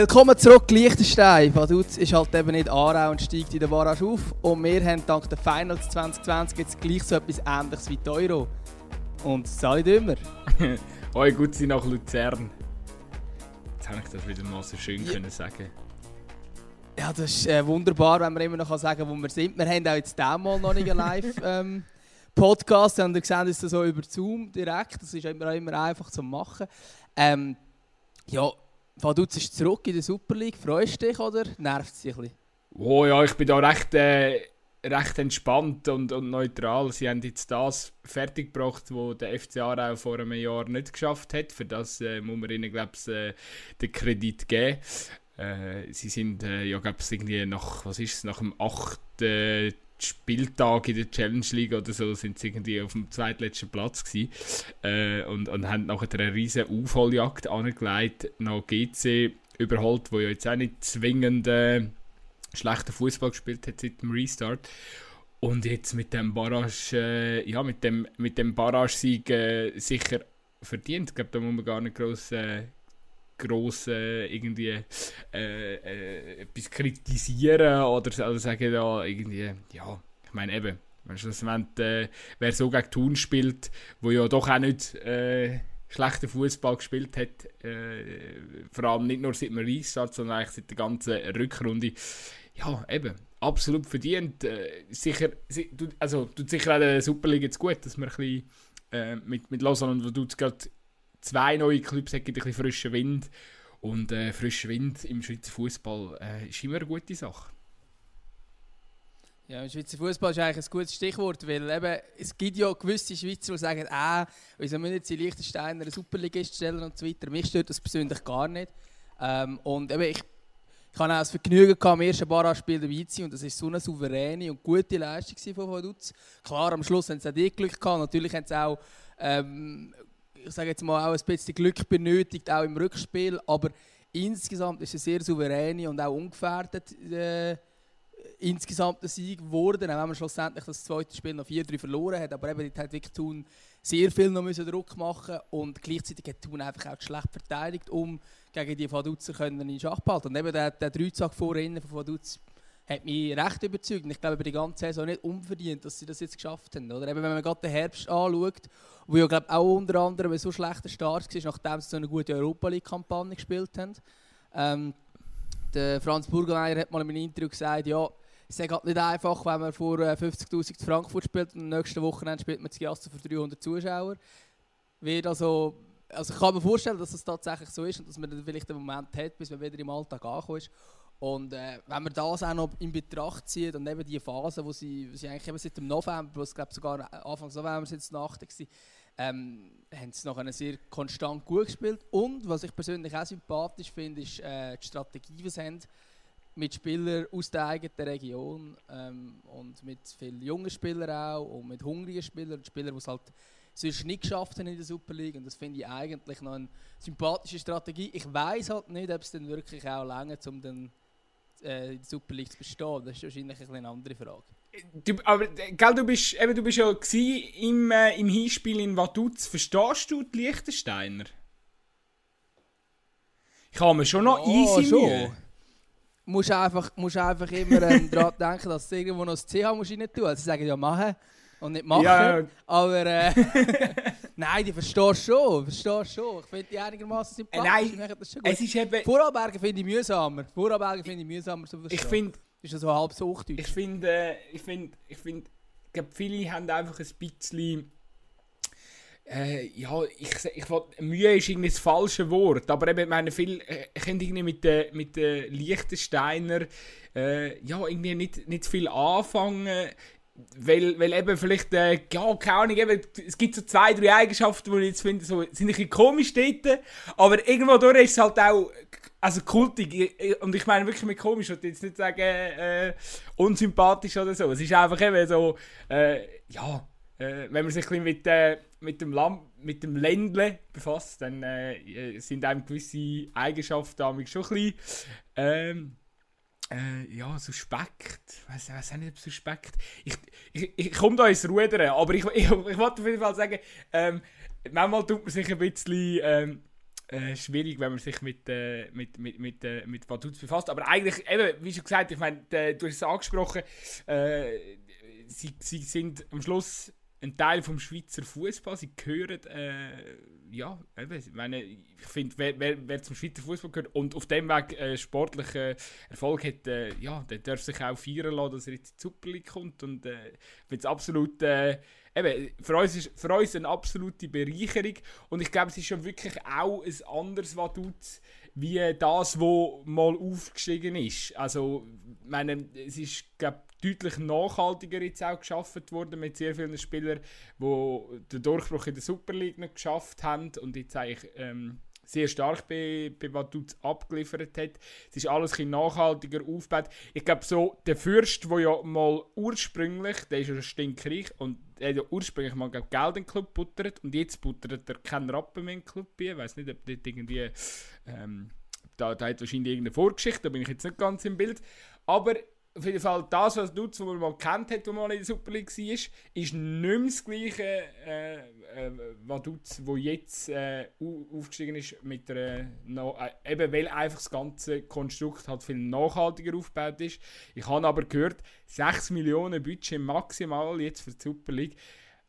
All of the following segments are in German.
Willkommen zurück, Liechtenstein. Vaduz ist halt eben nicht Aarau und steigt in der Barrage auf. Und wir haben dank der Finals 2020 jetzt gleich so etwas ähnliches wie die Euro. Und Sali Dümmer. Hoi, gut sind nach Luzern. Jetzt habe ich das wieder mal so schön ja. können sagen. Ja, das ist äh, wunderbar, wenn wir immer noch sagen wo wir sind. Wir haben auch jetzt mal noch nicht einen Live-Podcast. Ähm, wir sehen uns so über Zoom direkt. Das ist immer, immer einfach zu machen. Ähm, ja, Vaduz ist zurück in der Super League. Freust du dich oder nervt es dich ein bisschen? Oh ja, ich bin da recht, äh, recht entspannt und, und neutral. Sie haben jetzt das fertiggebracht, was der FCA auch vor einem Jahr nicht geschafft hat. Für das äh, muss man ihnen, glaube ich, äh, den Kredit geben. Äh, sie sind, äh, ja, glaube ich, nach, was ist es, nach dem achten Spieltag in der Challenge League oder so sind sie irgendwie auf dem zweitletzten Platz gewesen, äh, und, und haben nachher eine riesige Aufholjagd angelegt, noch GC überholt, wo ja jetzt auch nicht zwingend äh, schlechter Fußball gespielt hat seit dem Restart. Und jetzt mit dem Barrage, äh, ja, mit dem, mit dem Barrage-Sieg äh, sicher verdient. Ich glaube, da muss man gar nicht groß, äh, gross irgendwie äh, äh, etwas kritisieren oder also sagen, ja, irgendwie, ja, ich meine eben, wenn schlussendlich, äh, wer so gegen Thun spielt, wo ja doch auch nicht äh, schlechten Fußball gespielt hat, äh, vor allem nicht nur seit dem Restart, sondern eigentlich seit der ganzen Rückrunde, ja, eben, absolut verdient. Sicher, also tut sicher auch der Superliga jetzt gut, dass man ein bisschen äh, mit, mit Lausanne und Vaduz gerade zwei neue Clubs haben ein bisschen frischen Wind. Und äh, frischer Wind im Schweizer Fußball äh, ist immer eine gute Sache. Ja, im Schweizer Fußball ist eigentlich ein gutes Stichwort, weil eben, es gibt ja gewisse Schweizer, die sagen, äh, wieso müssen jetzt die Liechtensteiner eine Superligist stellen und so weiter. Mich stört das persönlich gar nicht. Ähm, und eben, ich, ich hatte auch das Vergnügen, am ersten Barra-Spiel dabei zu sein und das war so eine souveräne und gute Leistung von Vaduz. Klar, am Schluss haben sie auch die Glück gehabt, natürlich haben sie auch ähm, ich sage jetzt mal, auch ein bisschen Glück benötigt, auch im Rückspiel. Aber insgesamt ist es sehr souverän und auch ungefährdet äh, insgesamt ein Sieg geworden, auch wenn man schlussendlich das zweite Spiel noch 4-3 verloren hat. Aber eben, hat wirklich Thun sehr viel noch müssen Druck machen und gleichzeitig hat Thun einfach auch schlecht verteidigt, um gegen die können in Schach behalten. Und eben der, der Dreizack vorhin von Vaduz hat mich recht überzeugt. Und ich glaube, über die ganze Saison nicht unverdient, dass sie das jetzt geschafft haben. Oder eben, wenn man gerade den Herbst anschaut, wo ja glaube auch unter anderem so schlechter Start war, nachdem sie so eine gute Europa League-Kampagne gespielt haben. Ähm, der Franz Burgermeier hat mal in einem Interview gesagt, ja, es ist halt nicht einfach, wenn man vor 50'000 zu Frankfurt spielt und am nächsten Wochenende spielt man das Giasso für 300 Zuschauer. Wird also, also ich kann mir vorstellen, dass das tatsächlich so ist und dass man dann vielleicht einen Moment hat, bis man wieder im Alltag angekommen ist. Und äh, wenn man das auch noch in Betracht zieht und eben die Phase, wo sie, sie eigentlich eben seit dem November, wo es glaube sogar Anfang November sind Nacht war, ähm, haben sie nachher sehr konstant gut gespielt. Und was ich persönlich auch sympathisch finde, ist äh, die Strategie, die sie haben mit Spielern aus der eigenen Region ähm, und mit vielen jungen Spielern auch und mit hungrigen Spielern, Spielern, die es halt sonst nicht geschafft haben in der Super League. Und das finde ich eigentlich noch eine sympathische Strategie. Ich weiß halt nicht, ob es dann wirklich auch lange um den äh, Super League zu bestehen? Das ist wahrscheinlich eine andere Frage. Du, aber gell, du, bist, eben, du bist ja im, äh, im Hinspiel in Vaduz. Verstehst du die Liechtensteiner? Ich habe mir schon noch ja, easy schon. Mühe. Musst einfach, musst einfach immer ähm, daran denken, dass du irgendwo noch das CH musst rein tun. Also sie sagen ja machen und nicht machen. Ja, Aber äh, nein, die verstehst schon, verstehst schon. Ich finde die einigermaßen sympathisch. Äh, nein, das schon gut. es ist eben... Vorarlbergen finde ich mühsamer. Vorarlbergen finde ich mühsamer zu verstehen. Ich finde... Ist das so halb so hochdeutsch? Ich finde, äh, ich finde, ich finde, ich glaube, viele haben einfach ein bisschen... Äh, ja, ich, ich Mühe ist irgendwie das falsche Wort, aber eben, ich meine, viele äh, können irgendwie mit den mit de Liechtensteiner äh, ja, irgendwie nicht, nicht viel anfangen weil, weil eben vielleicht, äh, ja, keine Ahnung, eben, es gibt so zwei, drei Eigenschaften, die ich jetzt finde, so, sind ein bisschen komisch dort, aber irgendwo durch ist es halt auch, also kultig, und ich meine wirklich mit komisch, ich jetzt nicht sagen, äh, unsympathisch oder so, es ist einfach eben so, äh, ja, äh, wenn man sich ein bisschen mit, äh, mit dem Land, mit dem Ländle befasst, dann äh, sind einem gewisse Eigenschaften damit schon ein bisschen, ähm, äh, ja, suspekt. Weiß auch nicht, ob suspekt. Ich, ich, ich komme da ins Rudern, aber ich, ich, ich wollte auf jeden Fall sagen, ähm, manchmal tut man sich ein bisschen, ähm, äh, schwierig, wenn man sich mit, äh, mit, mit, mit, äh, mit Vaduz befasst. Aber eigentlich, eben, wie schon gesagt, ich meine, du hast es angesprochen, äh, sie, sie sind am Schluss ein Teil vom Schweizer Fußball. Sie gehören, äh, ja, ich meine, ich finde, wer, wer, wer, zum Schweizer Fußball gehört und auf dem Weg äh, sportlichen Erfolg hat, äh, ja, der darf sich auch feiern lassen, dass er jetzt in die Super League kommt. Und äh, ich finde es absolut, äh, eben, für uns ist für uns eine absolute Bereicherung. Und ich glaube, es ist schon wirklich auch ein anderes Vaduz wie das, wo mal aufgestiegen ist. Also, ich meine, es ist, glaube deutlich nachhaltiger jetzt auch geschaffen worden mit sehr vielen Spielern, die den Durchbruch in der Super League nicht geschafft haben und jetzt eigentlich ähm, sehr stark bei, bei Vaduz abgeliefert hat. Es ist alles ein nachhaltiger aufgebaut. Ich glaube, so der Fürst, der ja mal ursprünglich, der ist ja stinkreich und er hat ja ursprünglich mal glaub, Geld in den Club buttert und jetzt buttert er keinen Rappen mehr in den Club Ich weiß nicht, ob dort irgendwie. Ähm, da, da hat wahrscheinlich irgendeine Vorgeschichte, da bin ich jetzt nicht ganz im Bild. Aber auf jeden Fall das, was Dutz, was man mal kennt hat, wo man in der Super League war, ist nicht mehr das gleiche, äh, äh, was Dutz, wo jetzt äh, aufgestiegen ist, mit der, no, äh, eben weil einfach das ganze Konstrukt halt viel nachhaltiger aufgebaut ist. Ich habe aber gehört, 6 Millionen Budget maximal jetzt für die Super League.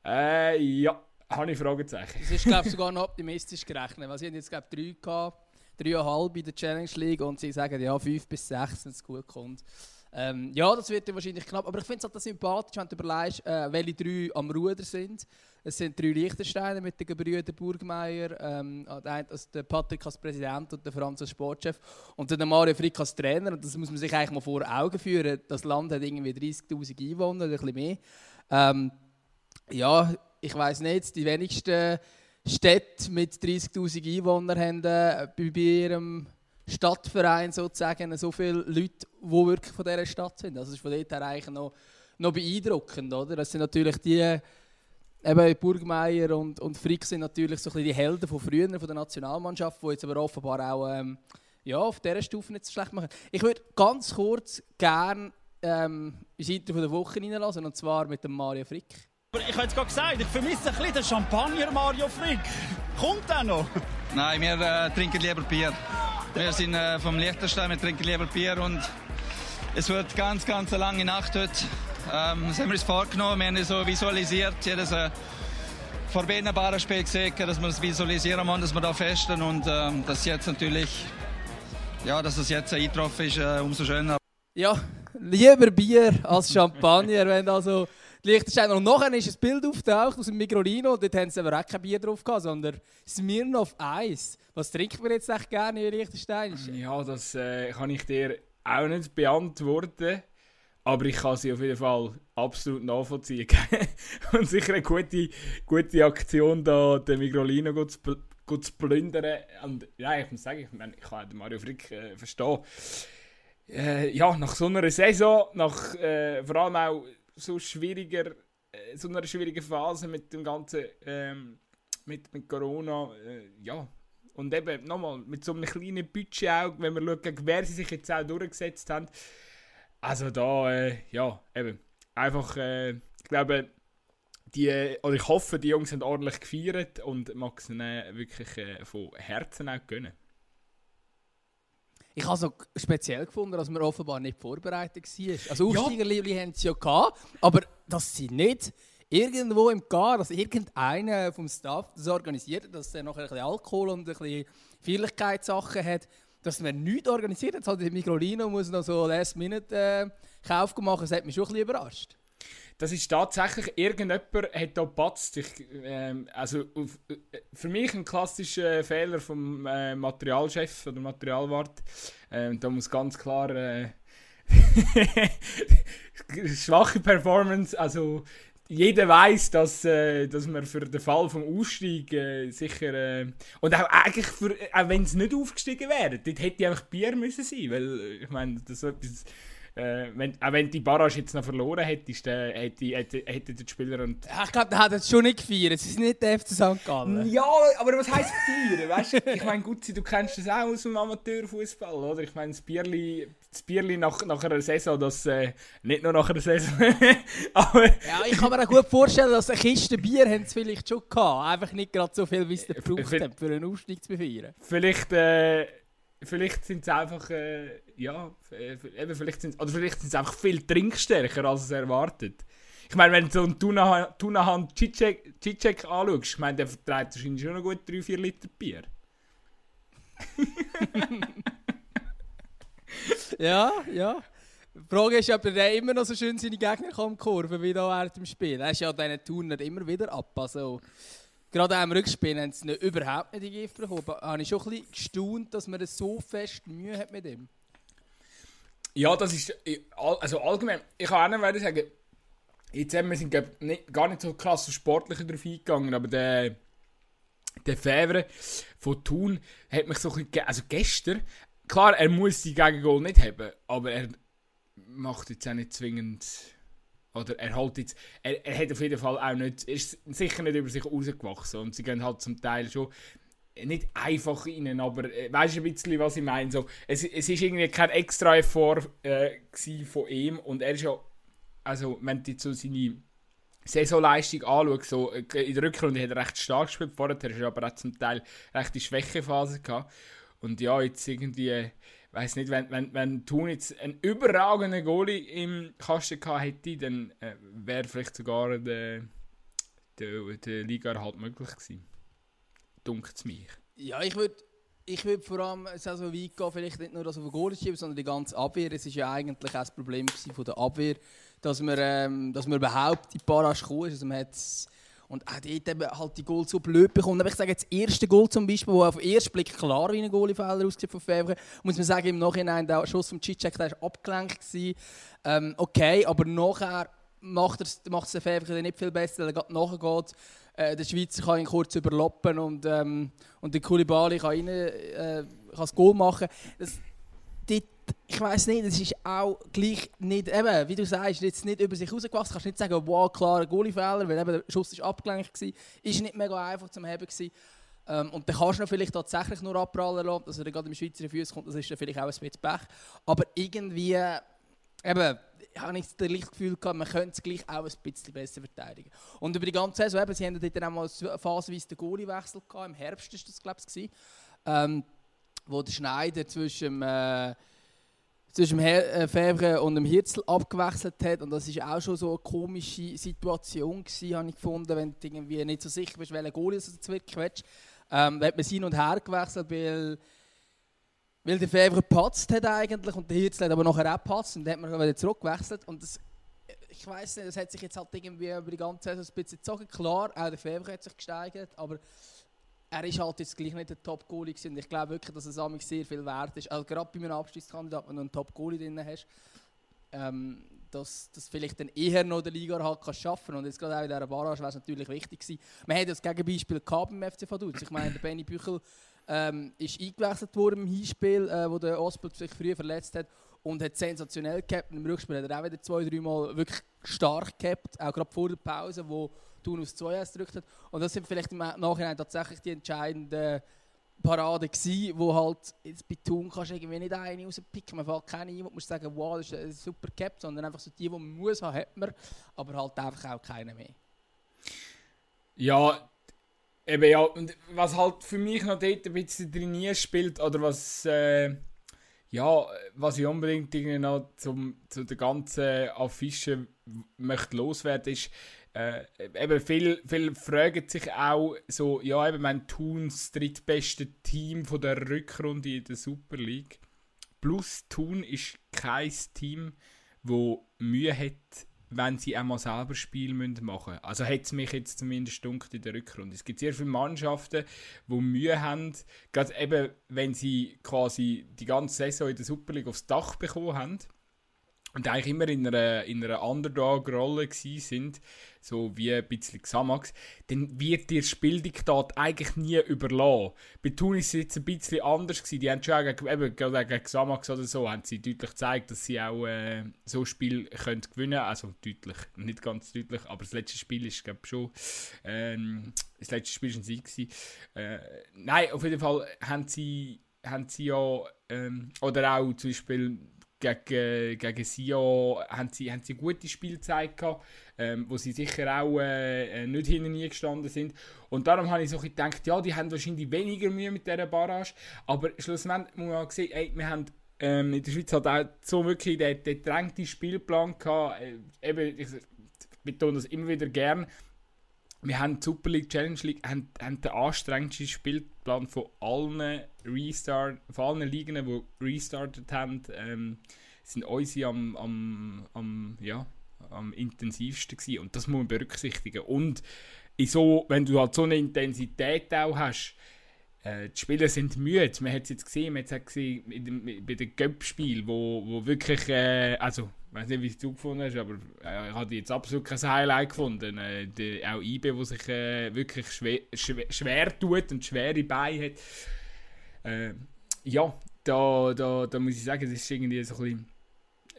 Äh, ja, habe ich Fragezeichen. Das ist, glaube ich, sogar noch optimistisch gerechnet, weil sie haben jetzt, glaube ich, 3 gehabt, 3,5 in der Challenge League und sie sagen, ja, 5 bis 6, wenn es gut kommt. Ähm, ja, das wird wahrscheinlich knapp. Aber ich finde es halt sympathisch, wenn du überlegst, äh, welche drei am Ruder sind. Es sind drei Liechtensteiner mit den Gebrüdern Burgmeier, ähm, also der Patrick als Präsident und der Franz als Sportchef und dann Mario Frick als Trainer. Und das muss man sich eigentlich mal vor Augen führen. Das Land hat irgendwie 30'000 Einwohner oder ein bisschen mehr. Ähm, ja, ich weiß nicht, die wenigsten Städte mit 30'000 Einwohnern haben äh, bei ihrem Stadtverein sozusagen so viele Leute, die wirklich von dieser Stadt sind. Also das ist von dort her eigentlich noch, noch beeindruckend. Oder? Das sind natürlich die, eben Burgmeier und, und Frick sind natürlich so ein bisschen die Helden von früher, von der Nationalmannschaft, die jetzt aber offenbar auch ähm, ja, auf dieser Stufe nicht so schlecht machen. Ich würde ganz kurz gerne ähm, die Seite der Woche reinlassen, und zwar mit dem Mario Frick. Ich habe jetzt gerade gesagt, ich vermisse ein bisschen den Champagner Mario Frick. Kommt der noch? Nein, wir äh, trinken lieber Bier. Wir sind äh, vom Liechtenstein, wir trinken lieber Bier und es wird ganz, ganz eine lange Nacht heute. Ähm, das haben wir uns vorgenommen, wir haben so visualisiert, jedes äh, verbindbare Spiel gesehen, dass wir es visualisieren wollen, dass wir da festen und ähm, dass jetzt natürlich, ja, dass es jetzt eingetroffen ist, äh, umso schöner. Ja, lieber Bier als Champagner, wenn also Liechtenstein. Und nachher ist ein Bild auftaucht aus dem Migrolino. Dort haben sie aber auch kein Bier drauf gehabt, sondern Smirnoff Eis. Was trinkt man jetzt echt gerne in Liechtenstein? Ja, das äh, kann ich dir auch nicht beantworten. Aber ich kann sie auf jeden Fall absolut nachvollziehen. und sicher eine gute, gute Aktion, da den Migrolino zu, zu plündern. Und ja, ich muss sagen, ich, meine, ich kann Mario Frick äh, verstehen. Äh, ja, nach so einer Saison, nach äh, vor allem auch so schwieriger, äh, so einer schwierigen Phase mit dem ganzen, ähm, mit, mit Corona, äh, ja. Und eben, nochmal, mit so einem kleinen Budget auch, wenn man schaut, gegen wer sie sich jetzt auch durchgesetzt haben. Also da, äh, ja, eben, einfach, äh, ich glaube, die, oder ich hoffe, die Jungs haben ordentlich gefeiert und mag es ihnen wirklich äh, von Herzen auch gönnen. Ich habe es noch speziell gefunden, dass man offenbar nicht vorbereitet war. Also Aufsteigerliebli ja. haben sie ja gehabt, aber dass sie nicht irgendwo im Gar, dass irgendeiner vom Staff das organisiert, dass er noch ein bisschen Alkohol und ein bisschen Feierlichkeitssachen hat, dass man nichts organisiert hat. Also Migrolino muss noch so Last-Minute-Kauf äh, machen, das hat mich schon ein bisschen überrascht das ist tatsächlich, irgendjemand hat da gepatzt. ähm, also äh, für mich ein klassischer Fehler vom äh, Materialchef oder Materialwart. Ähm, da muss ganz klar äh, schwache Performance, also jeder weiß, dass, äh, dass man für den Fall vom Ausstieg äh, sicher äh, und auch eigentlich für, auch wenn es nicht aufgestiegen wäre, dort hätte einfach Bier müssen sein, weil ich meine, das ist etwas äh, wenn, auch wenn die Barrage jetzt noch verloren hättest, äh, hätte, hätte, hätte der Spieler und... Ja, ich glaube, der hat es schon nicht gefeiert. Es ist nicht der FC St. Gallen. Ja, aber was heisst feiern? Weißt du, ich meine, Gutzi, du kennst das auch aus dem Amateurfußball, oder? Ich meine, das Bierli, das Bierli nach, nach einer Saison, das äh, nicht nur nach einer Saison, aber... Ja, ich kann mir auch gut vorstellen, dass eine Kiste Bier haben sie vielleicht schon gehabt. Einfach nicht gerade so viel, wie es gebraucht haben, für einen Aufstieg zu befeiern. Vielleicht... Äh, vielleicht sind es einfach, äh, ja, eben vielleicht sind, oder vielleicht sind es einfach viel trinkstärker, als es erwartet. Ich meine, wenn du so einen Tunahan Cicek anschaust, ich meine, der verträgt wahrscheinlich schon noch gut 3-4 Liter Bier. ja, ja. Die Frage ist, ob er immer noch so schön seine Gegner kann kurven wie da während dem Spiel. Er ist ja diesen Turner immer wieder ab. Also, gerade im Rückspiel haben sie nicht, überhaupt nicht die Gift bekommen. Da habe ich schon ein bisschen gestaunt, dass man so fest Mühe hat mit ihm. Ja, das ist. Also allgemein, ich kann auch nicht sagen, jetzt haben wir sind nicht, gar nicht so krass sportlich darauf eingegangen, aber der. Der Fevre von Thun hat mich so ein bisschen. Also gestern, klar, er muss die Gegengol nicht haben, aber er macht jetzt auch nicht zwingend oder er halt jetzt, er, er hat auf jeden Fall auch nicht, ist sicher nicht über sich rausgewachsen. Und sie gehen halt zum Teil schon nicht einfach rein, aber äh, weißt du ein bisschen, was ich meine? So, es, es irgendwie kein extra Effort äh, von ihm. Und er ist ja, also wenn du so seine Saisonleistung anschaust, so, äh, in der Rückrunde hat er recht stark gespielt, vorher hat er aber auch zum Teil recht die Schwächephase gehabt. Und ja, jetzt irgendwie weiß nicht, wenn, wenn, wenn Thun einen überragenden Goalie im Kasten gehabt hätte, dann äh, wäre vielleicht sogar der, der, der Liga halt möglich gewesen. Dunkt es mich. Ja, ich würde ich würd vor allem so weit gehen, vielleicht nicht nur das auf den Goalie schieben, sondern die ganze Abwehr. Es war ja eigentlich auch das Problem von der Abwehr, dass man, ähm, dass man überhaupt in Barrage gekommen ist. Also man und auch dort eben halt die Goal so blöd bekommen. Aber ich sage jetzt, das erste Goal zum Beispiel, wo auf den ersten Blick klar wie ein Goalie-Fehler aussieht von Favre, muss man sagen, im Nachhinein, der Schuss vom Cicek, der war abgelenkt. Ähm, okay, aber nachher macht es der Favre nicht viel besser, weil er nachher geht. Äh, der Schweizer kann ihn kurz überlappen und, ähm, und der Koulibaly kann, rein, äh, kann das Goal machen. Das, ich weiß nicht, es ist auch gleich nicht, eben, wie du sagst, jetzt nicht über sich rausgewachsen. Kannst nicht sagen, wow, klar, ein Goalie-Fehler, weil eben der Schuss ist abgelenkt war. Ist nicht mega einfach zum Heben. Ähm, und dann kannst du vielleicht tatsächlich nur abprallen lassen, dass er gerade im Schweizer Füße kommt, das ist dann vielleicht auch ein bisschen Pech. Aber irgendwie, eben, habe ich das Gefühl gehabt, man könnte es gleich auch ein bisschen besser verteidigen. Und über die ganze Saison, eben, sie haben dort auch mal phasenweise den Goalie-Wechsel gehabt, im Herbst ist das, glaube ich, ähm, wo der Schneider zwischen äh, zwischen dem äh, Fevre und dem Hirzel abgewechselt hat. Und das war auch schon so eine komische Situation, gewesen, habe ich gefunden, wenn du irgendwie nicht so sicher bist, welcher Goal wirklich willst. Ähm, da hat man hin und her gewechselt, weil, weil der Fevre gepatzt hat eigentlich und der Hirzel hat aber nachher auch gepatzt und dann hat man wieder zurückgewechselt. Und das, ich weiß nicht, das hat sich jetzt halt irgendwie über die ganze Zeit ein bisschen gezogen. Klar, auch der Fevre hat sich gesteigert, aber er ist halt jetzt gleich nicht der Top-Goalie und ich glaube wirklich, dass es amig sehr viel wert ist. Also gerade bei einem Abschlusskandidat, wenn du einen Top-Goalie drin hast, ähm, dass, dass vielleicht dann eher noch der Liga halt kann schaffen und jetzt gerade auch in dieser Barrage wäre es natürlich wichtig gewesen. Man hat das Gegenbeispiel gehabt beim FC Vaduz. Ich meine, der Benny Büchel ähm, ist eingewechselt worden im Hinspiel, äh, wo der Oswald sich früher verletzt hat und hat sensationell gehabt. Im Rückspiel hat er auch wieder zwei, drei Mal wirklich stark gehabt, auch gerade vor der Pause, wo Thun aus 2 gedrückt hat. Und das sind vielleicht im Nachhinein tatsächlich die entscheidenden Paraden gewesen, wo halt jetzt bei Thun kannst du irgendwie nicht eine rauspicken. Man fällt keine ein, wo du sagen, wow, das ist ein super Cap, sondern einfach so die, die man muss haben, hat man, aber halt einfach auch keine mehr. Ja, eben ja, und was halt für mich noch dort ein bisschen drin spielt, oder was, äh, ja, was ich unbedingt noch zum, zu der ganzen Affische möchte loswerden, ist, äh, eben viel, viel fragen sich auch so, ja, eben, mein Thuns drittbeste Team von der Rückrunde in der Super League. Plus Thun ist kein Team, wo Mühe hat, wenn sie einmal selber Spiel machen müssen. Also hat es mich jetzt zumindest dunkel in der Rückrunde. Es gibt sehr viele Mannschaften, die Mühe haben, gerade eben, wenn sie quasi die ganze Saison in der Super League aufs Dach bekommen haben und eigentlich immer in einer, in einer Underdog-Rolle sind, so wie ein bisschen Xamax, dann wird dir Spieldiktat eigentlich nie überlassen. Bei Tunis ist es jetzt ein bisschen anders gewesen. Die haben schon gegen, gegen Xamax oder so, haben sie deutlich gezeigt, dass sie auch äh, so ein Spiel können gewinnen können. Also deutlich, nicht ganz deutlich, aber das letzte Spiel ist, glaube schon, ähm, das letzte Spiel war ein Sieg. Äh, nein, auf jeden Fall haben sie, haben sie ja, ähm, oder auch zum Beispiel gegen, gegen Sion haben sie, haben sie gute Spielzeit gehabt, ähm, wo sie sicher auch äh, nicht hinten gestanden sind. Und darum habe ich so gedacht, ja, die haben wahrscheinlich weniger Mühe mit dieser Barrage, aber schlussendlich muss man sehen, ey, wir haben ähm, in der Schweiz halt auch so wirklich den, den Spielplan gehabt. Äh, eben, ich betone das immer wieder gern. Wir haben die Super League Challenge League haben, haben den anstrengendsten Spielplan von allen Restart, von allen Ligen, die restartet haben, ähm, sind unsere am, am, am, ja, am intensivsten gewesen. Und das muss man berücksichtigen. Und so, wenn du halt so eine Intensität auch hast, äh, die Spieler sind müde. Man hat es jetzt gesehen, man hat es gesehen bei dem Göpp-Spiel, wo, wo wirklich, äh, also ich weiß nicht, wie es du gefunden hast, aber äh, ich habe jetzt absolut kein Highlight gefunden. Äh, die, auch IB, der sich äh, wirklich schwer, schwer, schwer, tut und schwere Beine hat. Äh, ja, da, da, da muss ich sagen, es ist irgendwie so ein bisschen,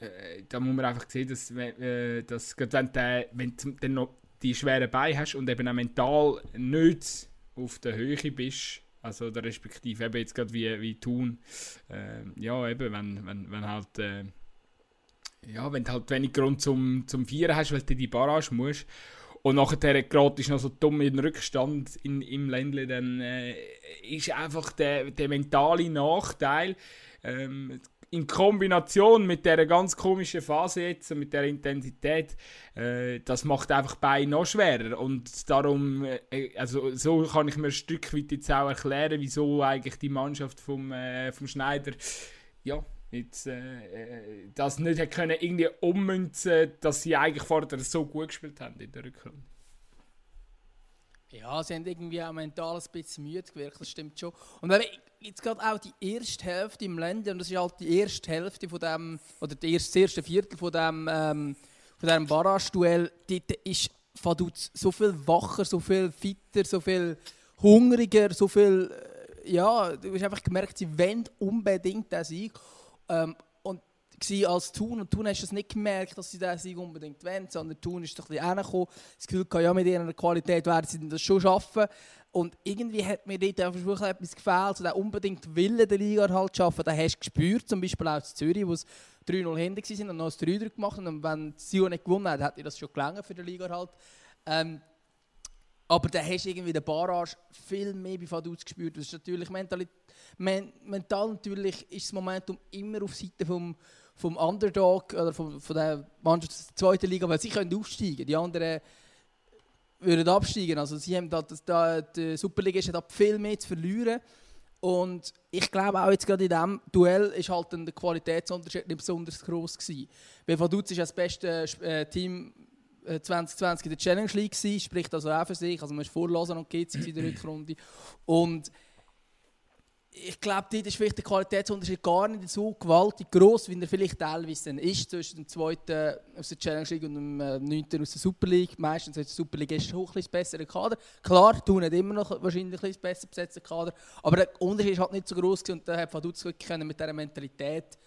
äh, da muss man einfach sehen, dass, äh, dass wenn, du, wenn du dann noch die schweren Beine hast und eben auch mental nicht auf der Höhe bist, also der respektive eben jetzt gerade wie, wie Thun, ja eben, wenn, wenn, wenn halt ja, wenn du halt wenig Grund zum, zum Vieren hast, weil du die Barrage musst. Und nachher gerade ist noch so dumm in den Rückstand in, im Ländle, dann äh, ist einfach der, der mentale Nachteil ähm, in Kombination mit der ganz komischen Phase jetzt, mit der Intensität, äh, das macht einfach Bein noch schwerer. Und darum, äh, also so kann ich mir ein Stück weit jetzt auch erklären, wieso eigentlich die Mannschaft vom, äh, vom Schneider ja, jetzt, äh, äh, das nicht können irgendwie ummünzen dass sie eigentlich vorher so gut gespielt haben in der Rückrunde. Ja, sie haben irgendwie auch mental ein bisschen müde gewirkt, das stimmt schon. Und wenn jetzt gerade auch die erste Hälfte im Länder, und das ist halt die erste Hälfte von dem, oder das erste Viertel von dem, ähm, von diesem Barrage-Duell, dort ist Vaduz so viel wacher, so viel fitter, so viel hungriger, so viel, äh, ja, du hast einfach gemerkt, sie wollen unbedingt den Sieg. Ähm, und als Thun und Thun hast es nicht gemerkt, dass sie diesen Sieg unbedingt wollen, sondern Thun ist doch ein bisschen hergekommen. Das Gefühl, ja, mit ihrer Qualität werden sie das schon schaffen. Und irgendwie hat mir dort einfach wirklich etwas gefehlt, so der unbedingt Wille der Liga halt zu schaffen. Den hast du gespürt, zum Beispiel auch in Zürich, wo es 3-0 hinten waren und noch ein 3 gemacht. Und wenn Sion nicht gewonnen hat, hätte das schon gelangen für den Liga halt. Ähm, aber da hast du irgendwie den Barrage viel mehr bei Vaduz gespürt. Das ist natürlich mental, men, mental natürlich ist das Momentum immer auf Seite vom, vom Underdog oder von, von der Mannschaft der zweiten Liga, weil sie können aufsteigen. Die anderen würden absteigen. Also sie haben da, da die Superliga ist da viel mehr zu verlieren. Und ich glaube auch jetzt gerade in diesem Duell ist halt der Qualitätsunterschied nicht besonders groß gewesen. Weil Vaduz ist das beste äh, Team 2020 äh, in der Challenge League gewesen, spricht also auch für sich. Also man ist vor Lausanne und GC in der Rückrunde. Und ich glaube, dort ist vielleicht der Qualitätsunterschied gar nicht so gewaltig groß, wie er vielleicht teilweise ist zwischen dem zweiten aus der Challenge League und dem äh, neunten aus der Super League. Meistens aus der Super League ist ein bisschen bessere Kader. Klar, tun nicht immer noch wahrscheinlich ein besser besetzten Kader, aber der Unterschied ist halt nicht so groß und da hat Vaduz wirklich mit dieser Mentalität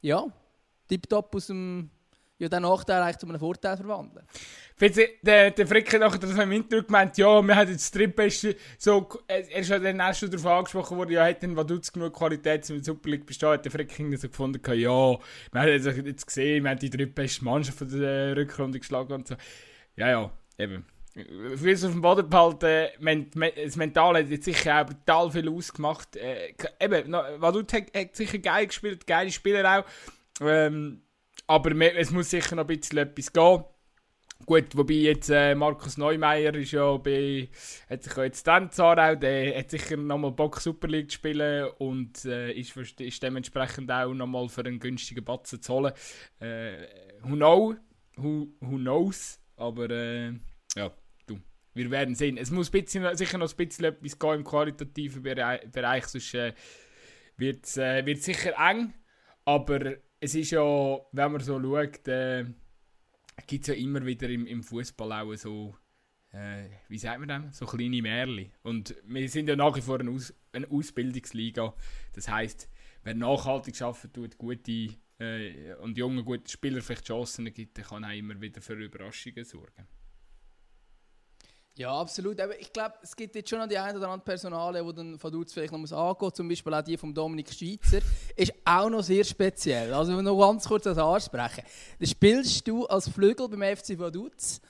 ja, tiptop aus dem ja den Nachteil eigentlich zu einem Vorteil verwandeln. Der, der Frick hat nachher das im Interview gemeint, ja, wir haben jetzt drittbeste, so, er ist ja dann erst schon darauf angesprochen worden, ja, hätten Vaduz genug Qualität, um in der Super League bestehen, hat der Frick so gefunden, ja, wir haben jetzt gesehen, wir haben die drittbeste Mannschaft von der Rückrunde geschlagen und so. Ja, ja, eben. Für uns auf dem Boden behalten, das Mentale hat jetzt sicher auch brutal viel ausgemacht. Äh, eben, Vaduz hat, hat sicher geil gespielt, geile Spieler auch. Ähm, aber es muss sicher noch ein bisschen etwas gehen. Gut, wobei jetzt äh, Markus Neumeier ist ja bei, hat sich ja jetzt dann Zarau, der hat sicher nochmal Bock Super League zu spielen und äh, ist, ist dementsprechend auch nochmal für einen günstigen Batzen zu holen. Äh, who, know, who, who knows, aber äh, ja, du, wir werden sehen. Es muss bisschen, sicher noch ein bisschen etwas gehen im qualitativen Bereich, Bereich sonst äh, wird es äh, sicher eng, aber es ist ja, wenn man so schaut, äh, gibt es ja immer wieder im, im Fußball auch so, äh, wie sagt man das, so kleine Märchen. Und wir sind ja nach wie vor eine, Aus eine Ausbildungsliga. Das heißt, wer nachhaltig arbeitet, tut gute äh, und junge gute Spieler vielleicht Chancen gibt, der kann auch immer wieder für Überraschungen sorgen. Ja, absolut. Aber ich glaube, es gibt jetzt schon noch die ein oder andere Personale, die dann von Dutz vielleicht noch muss angehen Zum Beispiel auch die von Dominik Schweitzer. Ist auch noch sehr speziell. Also, noch ganz kurz das ansprechen. Dann spielst du als Flügel beim FC Vaduz,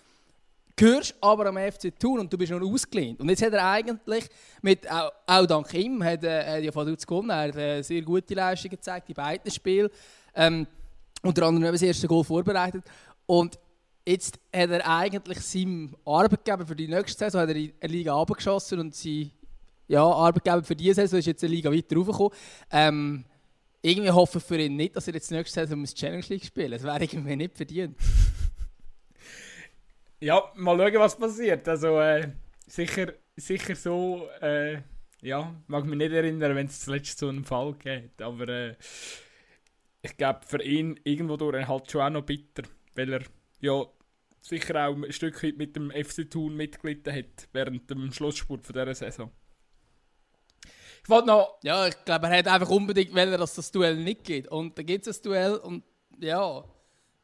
gehörst aber am FC Thun und du bist noch ausgelehnt. Und jetzt hat er eigentlich, mit, auch, auch dank ihm, hat, äh, hat ja Vaduz gewonnen. Er hat äh, sehr gute Leistungen gezeigt in beiden Spielen. Ähm, unter anderem das erste Goal vorbereitet. Und Jetzt hat er eigentlich seinem Arbeitgeber für die nächste Saison hat er in eine Liga abgeschossen und sein ja, Arbeitgeber für diese Saison ist jetzt eine Liga weiter raufgekommen. Ähm, irgendwie hoffe ich für ihn nicht, dass er jetzt nächste Saison muss Challenge League spielen muss. Das wäre irgendwie nicht verdient. ja, mal schauen, was passiert. Also äh, sicher, sicher so, äh, ja, mag mich nicht erinnern, wenn es zuletzt so einen Fall geht. Aber äh, ich glaube, für ihn irgendwo durch halt schon auch noch bitter, weil er ja sicher auch ein Stück weit mit dem FC Thun mitgelitten hat während dem Schlussspurt von dieser Saison. Ich wollte noch... Ja, ich glaube, er hat einfach unbedingt wollen, dass das Duell nicht geht. Und dann gibt es ein Duell und ja,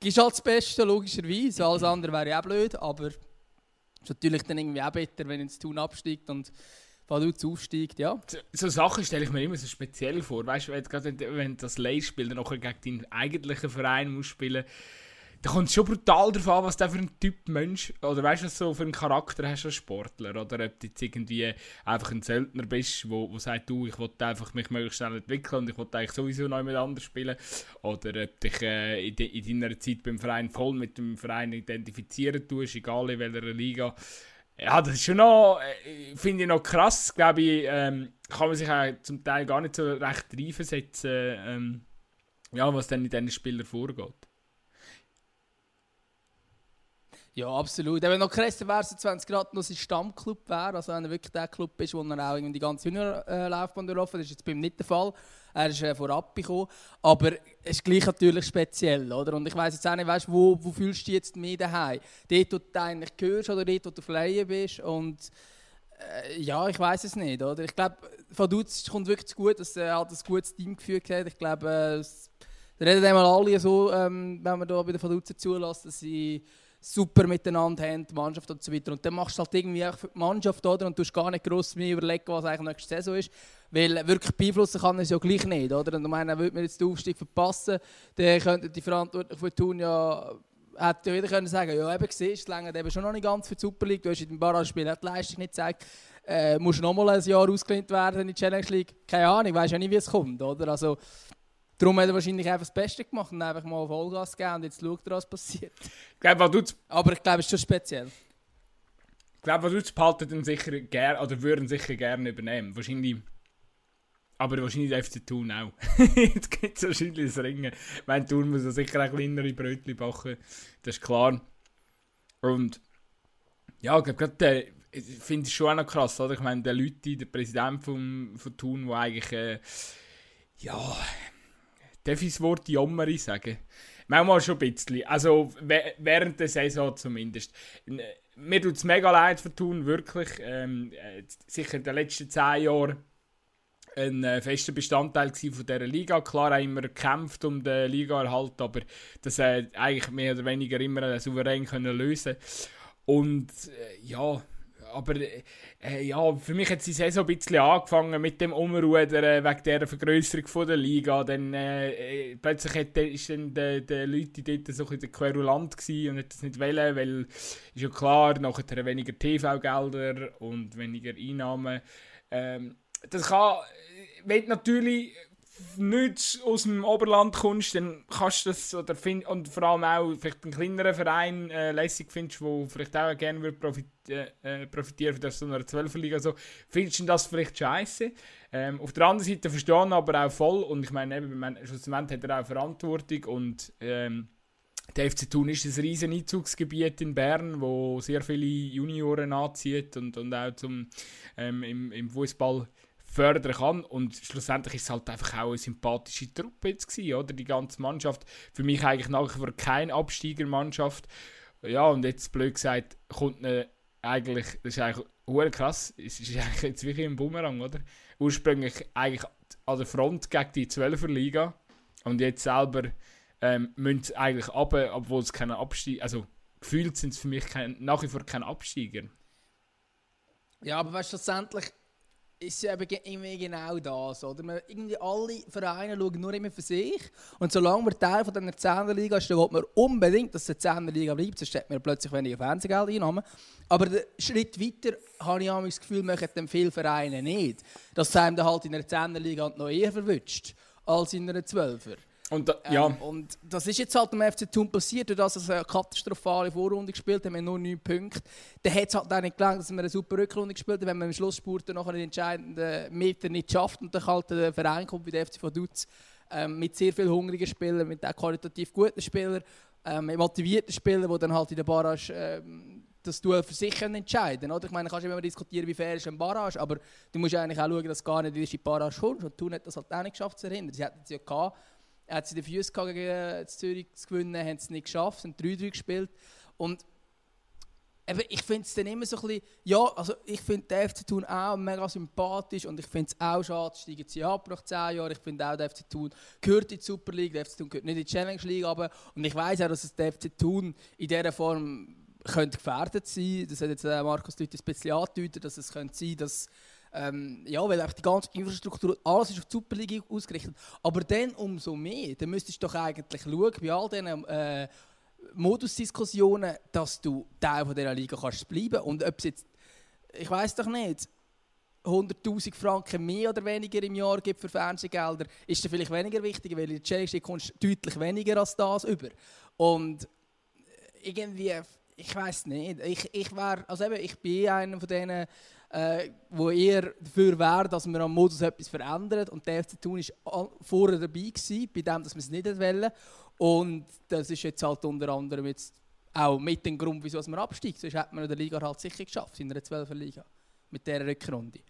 ist halt das Beste, logischerweise. Alles andere wäre ja auch blöd, aber es ist natürlich dann irgendwie auch besser, wenn ins Thun absteigt und Vaduz aufsteigt, ja. So, so Sachen stelle ich mir immer so speziell vor. Weißt du, wenn, wenn das Leihspiel dann nachher gegen deinen eigentlichen Verein muss spielen muss, da kommt es schon brutal darauf an, was der für ein Typ Mensch oder weißt du, was so für einen Charakter hast als Sportler oder ob du jetzt irgendwie einfach ein Söldner bist, wo, wo sagt, du, ich wollte einfach mich möglichst schnell entwickeln und ich wollte eigentlich sowieso noch mit anders spielen oder ob dich äh, in, de, in deiner Zeit beim Verein voll mit dem Verein identifizieren tust, egal in welcher Liga. Ja, das ist schon noch, äh, finde ich noch krass, glaube ich, ähm, kann man sich auch zum Teil gar nicht so recht reinversetzen, ähm, ja, was dann in diesen Spielern vorgeht. Ja, absolut. Wenn noch krasser wäre, so 20 Grad noch sein Stammclub wäre, also wenn er wirklich der Club ist, wo er auch die ganze Junior-Laufbahn durchlaufen das ist jetzt bei ihm nicht der Fall. Er ist äh, vorab gekommen. Aber es ist gleich natürlich speziell, oder? Und ich weiss jetzt auch nicht, weißt, wo, wo fühlst du dich jetzt mehr daheim? Dort, wo du eigentlich gehörst oder dort, wo du Flyer bist? Und äh, ja, ich weiß es nicht, oder? Ich glaube, von Dutz kommt wirklich gut, dass er halt ein gutes Team geführt hat. Ich glaube, äh, reden einmal alle so, ähm, wenn man da bei den Vaduz zulässt, dass sie super miteinander haben, die Mannschaft und so weiter. Und dann machst du halt irgendwie auch für die Mannschaft oder? und du hast gar nicht gross mehr überlegen, was eigentlich nächste Saison ist. Weil wirklich beeinflussen kann es ja gleich nicht. Oder? Und ich meine, würde man jetzt den Aufstieg verpassen, dann könnten die Verantwortlichen tun ja hätte ja wieder können sagen ja eben siehst, es längert eben schon noch nicht ganz für die Super League, du hast in dem Barrage-Spiel die Leistung nicht gezeigt, äh, musst noch mal ein Jahr ausgelehnt werden in die Challenge League, keine Ahnung, weiß ja nicht, wie es kommt, oder? Also, Darum hat er wahrscheinlich einfach das Beste gemacht und einfach mal Vollgas gegeben und jetzt schaut er, was passiert. Ich glaube, Aber ich glaube, es ist schon speziell. Ich glaube, was Vaduz behalten sicher gerne, oder würden sicher gerne übernehmen. Wahrscheinlich... Aber wahrscheinlich der FC Thun auch. Jetzt gibt es wahrscheinlich das Ringen. Mein Thun muss ja sicher auch kleinere Brötchen backen. Das ist klar. Und... Ja, ich glaube, ich finde es schon auch noch krass, oder? Ich meine, der Leute, der Präsident vom, von Thun, der eigentlich... Äh, ja darf ich das Wort Jammeri sagen? Manchmal schon ein bisschen. Also während der Saison zumindest. Mir tut es mega leid für Thun, wirklich. Ähm, äh, sicher in den letzten zehn Jahren ein äh, fester Bestandteil von dieser Liga. Klar haben immer gekämpft um den Ligaerhalt, aber das äh, eigentlich mehr oder weniger immer souverän können lösen Und äh, ja, aber äh, ja, für mich hat die Saison ein bisschen angefangen mit dem Umrudern äh, wegen der Vergrößerung von der Liga. Dann äh, äh plötzlich hat, ist dann der, der Leute dort so ein bisschen querulant und hat das nicht wollen, weil ist ja klar, nachher weniger TV-Gelder und weniger Einnahmen. Ähm, das kann, wird natürlich nichts aus dem Oberland kommst, dann kannst du das, oder find, und vor allem auch vielleicht einen kleineren Verein äh, lässig findest, der vielleicht auch gerne würde profit, äh, profitieren von so einer 12 Liga, so, findest du das vielleicht scheiße. Ähm, auf der anderen Seite verstehen aber auch voll, und ich meine, eben, meine, schlussendlich hat er auch Verantwortung und ähm, der FC Thun ist ein riesen Einzugsgebiet in Bern, wo sehr viele Junioren anzieht und, und auch zum, ähm, im, im Fußball fördern kann. Und schlussendlich ist es halt einfach auch eine sympathische Truppe jetzt gewesen, oder? Die ganze Mannschaft. Für mich eigentlich nach wie vor keine Absteigermannschaft. Ja, und jetzt, blöd gesagt, kommt eine eigentlich, das ist eigentlich hure krass, es ist eigentlich jetzt wirklich ein Bumerang, oder? Ursprünglich eigentlich an der Front gegen die 12er Liga und jetzt selber ähm, müssen sie eigentlich ab, obwohl es keine Absteiger, also gefühlt sind es für mich kein, nach wie vor keine Absteiger. Ja, aber weißt du, schlussendlich ist eben irgendwie genau das, oder? Man, irgendwie alle Vereine schauen nur immer für sich und solange man Teil von dieser 10 Liga ist, dann will man unbedingt, dass es eine 10 Liga bleibt, sonst hat man plötzlich weniger Fernsehgeldeinnahmen. Aber den Schritt weiter habe ich das Gefühl, machen dann viele Vereine nicht. Dass es einem dann halt in einer 10 Liga noch eher verwünscht als in einer 12er. Und, da, ja. Ähm, und das ist jetzt halt am FC Thun passiert, dadurch, dass sie eine katastrophale Vorrunde gespielt haben, wir nur 9 Punkte. Dann hat es halt auch nicht gelangt, dass wir eine super Rückrunde gespielt haben, wenn man im Schlussspurt dann noch den entscheidenden Meter nicht schafft und dann halt der Verein kommt wie der FC Vaduz ähm, mit sehr vielen hungrigen Spielern, mit auch qualitativ guten Spielern, ähm, mit motivierten Spielern, die dann halt in der Barrage ähm, das du für sich entscheiden oder? Ich meine, kannst immer diskutieren, wie fair ist ein Barrage, aber du musst eigentlich auch schauen, dass du gar nicht in die Barrage kommst. Und Thun hat das halt auch nicht geschafft zu erinnern. Sie hätten es ja gehabt, er hat sie Füße gegen Zürich zu gewinnen, haben es nicht geschafft, haben 3-3 gespielt. Und eben, ich finde es dann immer so ein bisschen, ja, also ich finde den FC Thun auch mega sympathisch und ich finde es auch schade, steigen sie ab nach 10 Jahren. Ich finde auch, der FC Thun gehört in die Super League, der FC Thun gehört nicht in die Challenge League, aber und ich weiß auch, dass es der FC Thun in dieser Form könnte gefährdet sein. Das hat jetzt äh, Markus Leute ein bisschen angedeutet, dass es könnte sein, dass ähm, ja, weil die ganze Infrastruktur, alles ist auf die Superliga ausgerichtet. Aber dann umso mehr, dann müsstest du doch eigentlich schauen, bei all diesen äh, Modusdiskussionen, dass du Teil von dieser Liga kannst bleiben. Und ob es jetzt, ich weiß doch nicht, 100'000 Franken mehr oder weniger im Jahr gibt für Fernsehgelder, ist dann vielleicht weniger wichtig, weil in der Challenge League kommst du deutlich weniger als das über. Und irgendwie, ich weiß nicht, ich, ich wäre, also eben, ich bin einer von denen, äh, wo eher dafür wäre, dass man am Modus etwas verändert. Und der FC Thun war vorher dabei, gewesen, bei dem, dass wir es nicht wollen. Und das ist jetzt halt unter anderem jetzt auch mit dem Grund, wieso man absteigt. Sonst hätte man in der Liga halt sicher geschafft, in einer 12er Liga. Mit dieser Rückrunde.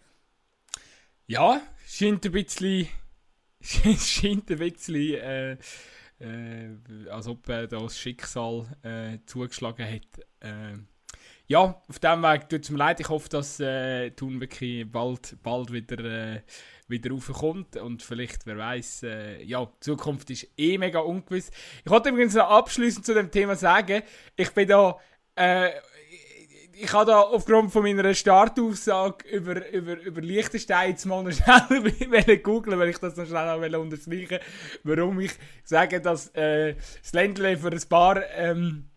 Ja, scheint ein bisschen. scheint ein bisschen. Äh, äh, als ob äh, das Schicksal äh, zugeschlagen hat. Äh, ja, auf dem Weg tut es mir leid. Ich hoffe, dass äh, Thun wirklich bald, bald wieder, äh, wieder raufkommt. Und vielleicht, wer weiß, äh, ja, die Zukunft ist eh mega ungewiss. Ich wollte übrigens noch abschließend zu dem Thema sagen, ich bin da. Äh, ich habe da aufgrund von meiner Startaussage über, über, über Liechtenstein jetzt mal noch schnell googeln, weil ich das noch schnell unterstreichen warum ich sage, dass äh, das Ländle für ein paar ähm,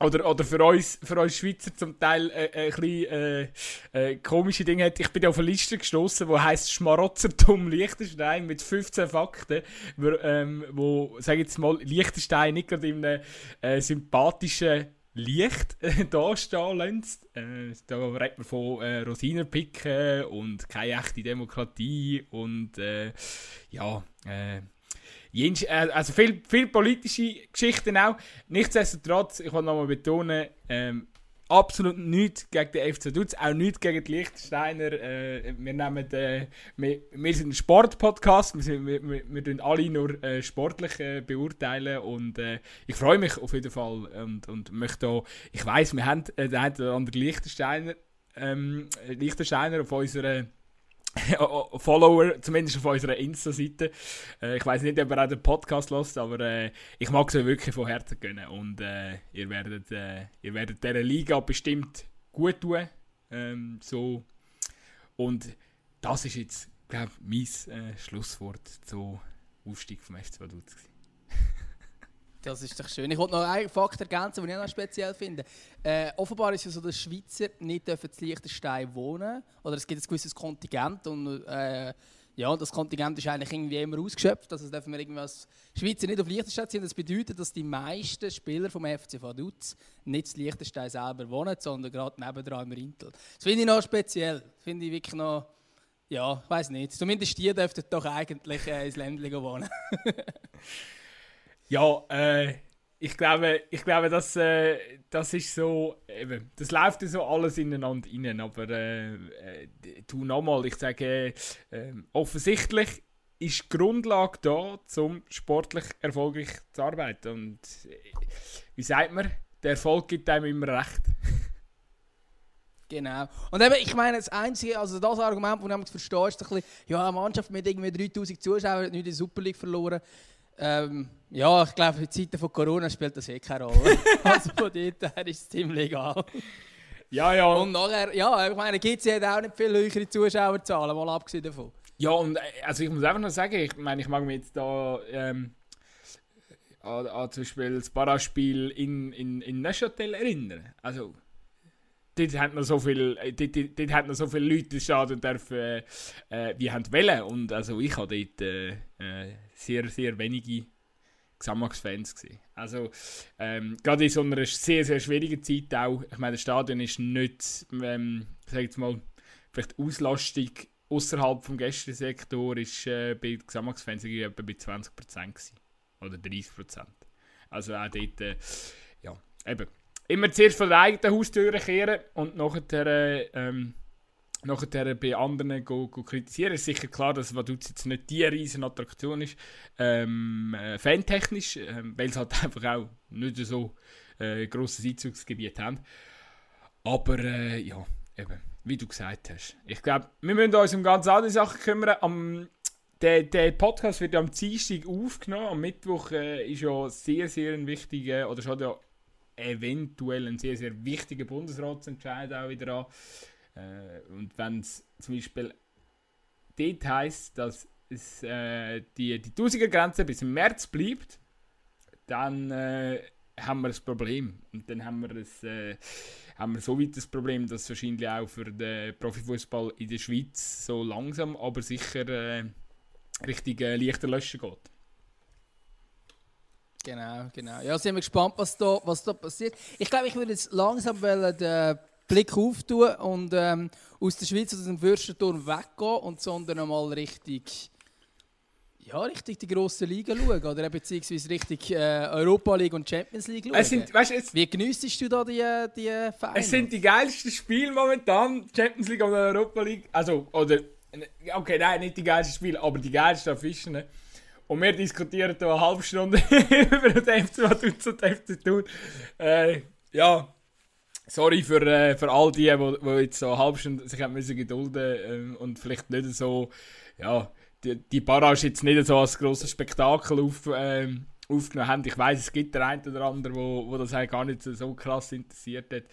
oder, oder für uns, für uns Schweizer zum Teil äh, äh, ein bisschen äh, äh, komische Dinge hat. Ich bin auf eine Liste gestoßen, die heisst Schmarotzertum Liechtenstein mit 15 Fakten, wo, ähm, wo sage jetzt mal, Liechtenstein nicht gerade in einem äh, sympathischen Licht äh, dastehen lässt. Äh, da redet man von äh, Rosinenpicken und keine echte Demokratie und äh, ja, also viel, viel politische Geschichten auch. Nichtsdestotrotz, ich will nochmal betonen, ähm, absolut nichts gegen den FC Dutz, auch nichts gegen die Liechtensteiner. Äh, wir, nehmen, äh, wir, wir sind ein Sportpodcast, wir, sind, wir, wir, wir alle nur äh, sportlich äh, beurteilen und äh, ich freue mich auf jeden Fall und, und möchte auch, ich weiß, wir haben äh, den einen oder anderen Liechtensteiner, ähm, Liechtensteiner auf unserer Follower, zumindest auf unserer Insta-Seite. Äh, ich weiß nicht, ob er auch den Podcast lässt, aber äh, ich mag es wirklich von Herzen gönnen. Und äh, ihr, werdet, äh, ihr werdet dieser Liga bestimmt gut tun. Ähm, so. Und das ist jetzt, glaube ich, mein äh, Schlusswort zum Aufstieg vom FC Vaduz. Das ist doch schön. Ich wollte noch einen Fakt ergänzen, den ich noch speziell finde. Äh, offenbar ist es so, dass Schweizer nicht dürfen zu Liechtenstein wohnen Oder es gibt ein gewisses Kontingent. Und äh, ja, das Kontingent ist eigentlich irgendwie immer ausgeschöpft. Also dürfen wir irgendwie als Schweizer nicht auf Liechtenstein ziehen. Das bedeutet, dass die meisten Spieler vom FC Vaduz nicht zu Liechtenstein selber wohnen, sondern gerade nebendran im Rintel. Das finde ich noch speziell. Finde ich wirklich noch... Ja, ich weiß nicht. Zumindest die dürften doch eigentlich äh, ins Ländchen wohnen. Ja, äh, ich glaube, ich glaube das, äh, das ist so, eben, das läuft so alles ineinander rein, aber äh, äh, du nochmal, ich sage, äh, offensichtlich ist die Grundlage da, um sportlich erfolgreich zu arbeiten und äh, wie sagt man, der Erfolg gibt einem immer recht. Genau. Und eben, ich meine, das einzige, also das Argument, das nicht verstehe, ist ein bisschen, ja, eine Mannschaft mit irgendwie 3000 Zuschauern hat nicht in der Super League verloren. Ähm, ja, ich glaube, in Zeiten von Corona spielt das eh keine Rolle. also von dort her ist es ziemlich egal. Ja, ja. Und nachher, ja, ich meine, gibt es auch nicht viel höhere Zuschauerzahlen, mal abgesehen davon. Ja, und äh, also ich muss einfach noch sagen, ich meine, ich mag mich jetzt da ähm, an, an zum Beispiel das Paraspiel in, in, in Neuchâtel erinnern. Also, dort hat noch so viel, äh, dort, dort, dort hat noch so viele Leute das Stadion dürfen, äh, äh, wie haben wollen. Und also ich habe dort äh, äh, sehr, sehr wenige Xamax-Fans gesehen. Also ähm, gerade in so einer sehr, sehr schwierigen Zeit auch. Ich meine, das Stadion ist nicht, ähm, sag jetzt mal, vielleicht Auslastung außerhalb vom Gästesektor ist äh, bei Xamax-Fans etwa bei 20% gewesen. Oder 30%. Also auch dort, äh, ja, eben immer zuerst von der eigenen Haustür kehren und nachher, äh, ähm, nachher bei anderen go, go kritisieren. Es ist sicher klar, dass Vaduz jetzt nicht die riesen Attraktion ist, ähm, äh, fantechnisch, äh, weil es halt einfach auch nicht so äh, grosses Einzugsgebiet haben. Aber äh, ja, eben, wie du gesagt hast. Ich glaube, wir müssen uns um ganz andere Sachen kümmern. Am, der, der Podcast wird ja am Dienstag aufgenommen. Am Mittwoch äh, ist ja sehr, sehr ein wichtiger, oder schon ja eventuell ein sehr, sehr wichtiger Bundesratsentscheid auch wieder an. Äh, und wenn es zum Beispiel dort heisst, dass es, äh, die, die 1000er Grenze bis im März bleibt, dann äh, haben wir das Problem. Und dann haben wir, das, äh, haben wir so weit das Problem, dass wahrscheinlich auch für den Profifußball in der Schweiz so langsam, aber sicher äh, Richtung äh, leichter Löschen geht. Genau, genau. Ja, sind wir gespannt, was da, was da passiert. Ich glaube, ich würde jetzt langsam den Blick auftun und ähm, aus der Schweiz, aus dem Fürstenturm weggehen und sondern mal richtig, ja, richtig die grossen Liga schauen oder beziehungsweise richtig äh, Europa League und Champions League schauen. Es sind, weißt, es, Wie geniessest du da die, die Vereine? Es sind die geilsten Spiele momentan, Champions League oder Europa League. Also, oder, okay, nein, nicht die geilsten Spiele, aber die geilsten Fischen. Und wir diskutieren hier eine halbe Stunde über den FC Vaduz und den FC Thun. Äh, ja, sorry für, äh, für all die, die jetzt so eine halbe Stunde sich müssen gedulden äh, und vielleicht nicht so, ja, die, die Barrage jetzt nicht so als grosses Spektakel auf, äh, aufgenommen haben. Ich weiß, es gibt den einen oder anderen, wo, wo das gar nicht so, krass interessiert hat.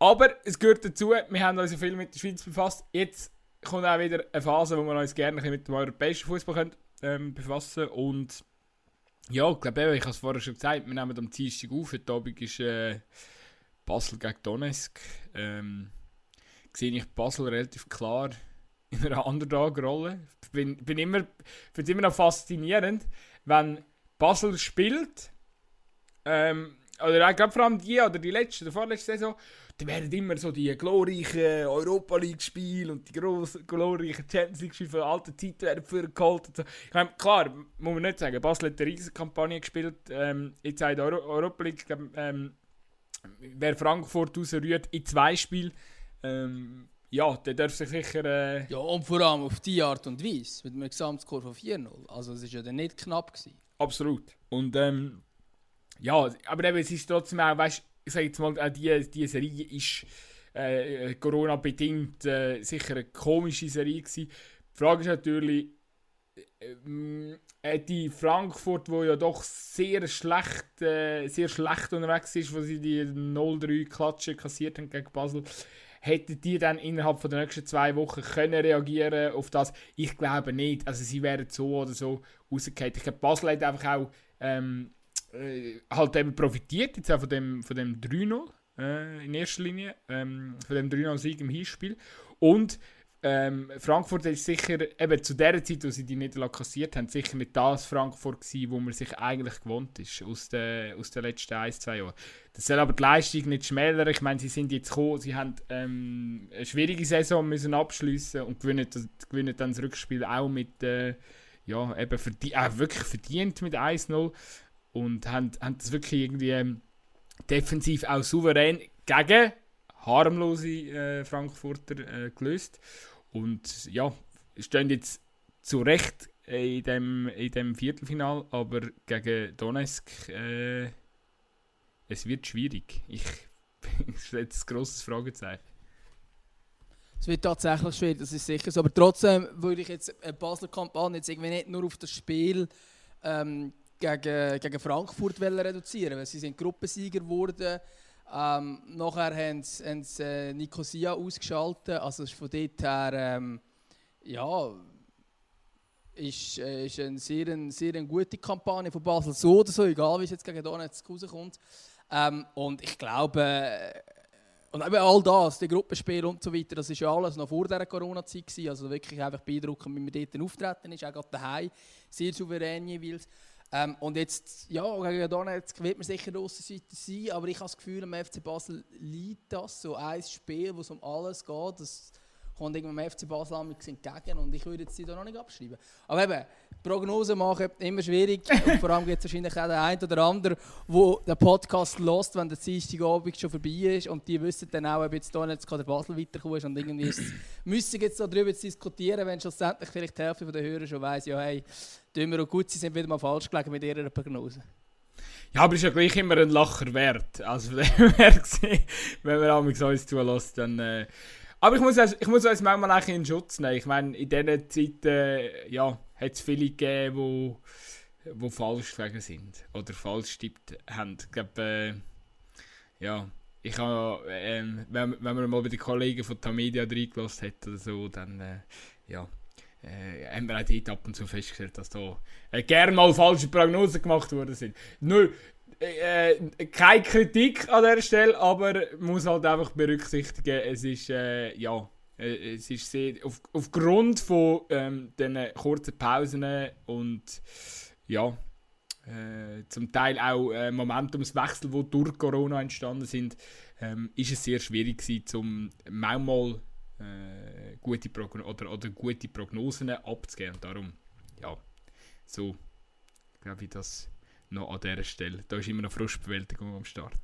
Aber es gehört dazu, wir haben uns viel mit der Schweiz befasst. Jetzt kommt auch wieder eine Phase, wo wir uns gerne mit dem europäischen Fußball ähm, befassen und ja, ich glaube, ich habe es vorher schon gesagt, wir nehmen am Dienstag auf, heute Abend ist äh, Basel gegen Donetsk. Ähm, sehe ich Basel relativ klar in einer Underdog-Rolle. Ich bin, bin immer, finde immer noch faszinierend, wenn Basel spielt, ähm, oder auch vor allem die oder die letzte, die vorletzte Saison, dann werden immer so die glorreichen Europa League Spiele und die grossen, glorreichen Champions League Spiele von alten Zeiten werden vorgeholt. So. Ich meine, klar, muss man nicht sagen, Basel hat eine riesige Kampagne gespielt, ähm, jetzt in der Euro Europa League, ähm, wer Frankfurt rausrührt in zwei Spielen, ähm, ja, der darf sich sicher... Äh ja, und vor allem auf diese Art und Weise, mit einem Gesamtscore von 4-0. Also es war ja dann nicht knapp. Gewesen. Absolut. Und ähm, ja, aber eben, es ist trotzdem auch, weißt ich sage jetzt mal, die, die Serie ist äh, Corona-bedingt äh, sicher eine komische Serie gewesen. Die Frage ist natürlich, äh, äh, die Frankfurt, wo ja doch sehr schlecht, äh, sehr schlecht unterwegs ist, wo sie die 0-3 Klatsche kassiert haben gegen Basel, hätten die dann innerhalb von der nächsten zwei Wochen können reagieren auf das? Ich glaube nicht. Also sie wären so oder so rausgefallen. Ich glaube, Basel hat einfach auch ähm, äh, halt eben profitiert jetzt auch von dem, von dem 3-0 äh, in erster Linie, ähm, von dem 3-0-Sieg im Hinspiel. Und ähm, Frankfurt ist sicher, eben zu der Zeit, wo sie die Niederlage kassiert haben, sicher nicht das Frankfurt gewesen, wo man sich eigentlich gewohnt ist aus den, aus den letzten ein, zwei Jahren. Das soll aber die Leistung nicht schmälern. Ich meine, sie sind jetzt gekommen, sie haben ähm, eine schwierige Saison müssen abschließen und gewinnen, das, gewinnen dann das Rückspiel auch mit, äh, ja, eben verdient, äh, wirklich verdient mit 1-0. Und haben, haben das wirklich irgendwie ähm, defensiv auch souverän gegen harmlose äh, Frankfurter äh, gelöst. Und ja, stehen jetzt zu Recht in dem, in dem Viertelfinal, aber gegen Donetsk äh, es wird schwierig. Ich setze ein grosses Fragezeichen. Es wird tatsächlich schwierig, das ist sicher so. Aber trotzdem würde ich jetzt eine Basler Kampagne jetzt irgendwie nicht nur auf das Spiel ähm, gegen, gegen Frankfurt reduzieren, weil sie sind Gruppensieger geworden. Ähm, nachher haben sie, sie äh, Nicosia ausgeschaltet. Also von dort her, ähm, ja, ist, äh, ist eine sehr, sehr gute Kampagne von Basel. So oder so, egal wie es jetzt gegen Donetsk rauskommt. Ähm, und ich glaube, äh, und eben all das, die Gruppenspiele und so weiter, das ist ja alles noch vor dieser Corona-Zeit. Also wirklich einfach beeindruckend, wie man dort auftreten ist, auch gerade daheim, sehr souverän jeweils. Ähm, und jetzt, ja, gegen Donetsk wird man sicher der Aussenseite sein, aber ich habe das Gefühl, am FC Basel liegt das, so ein Spiel, wo es um alles geht, das kommt irgendwann dem FC Basel entgegen und ich würde jetzt die da noch nicht abschreiben. Aber eben, Prognosen machen immer schwierig. Und vor allem gibt es wahrscheinlich auch den einen oder anderen, der den Podcast lost, wenn der Dienstagabend schon vorbei ist und die wissen dann auch, ob jetzt Donetsk oder Basel weiterkommen ist und irgendwie ist, müssen jetzt darüber diskutieren, wenn schlussendlich vielleicht die Hälfte der Hörer schon weiss, ja hey, tun wir auch gut, sie sind wieder mal falsch gelegen mit ihrer Prognose. Ja, aber es ist ja gleich immer ein Lacher wert. Also wenn man uns zulässt, dann... Äh, aber ich muss, also, uns manchmal auch in Schutz nehmen. Ich meine, in diesen Zeiten äh, ja, hat es viele gegeben, wo, wo falsch gelegen sind. Oder falsch getippt haben. Ich glaube, äh, ja, ich habe, äh, wenn, wenn man mal bei den Kollegen von Tamedia reingelassen hat oder so, dann, äh, ja, äh, haben wir auch dort ab und zu festgestellt, dass da äh, gerne mal falsche Prognosen gemacht worden sind. Nö, äh, äh, keine Kritik an der Stelle, aber muss halt einfach berücksichtigen, es ist, äh, ja, äh, es ist sehr, auf, aufgrund von ähm, den kurzen Pausen und ja, äh, zum Teil auch Momentumswechsel, die durch Corona entstanden sind, ähm, ist es sehr schwierig gewesen, um manchmal äh, gute Progno oder, oder gute Prognosen abzugeben. darum, ja, so glaube ich, dass noch an dieser Stelle. Da ist immer noch Frustbewältigung am Start.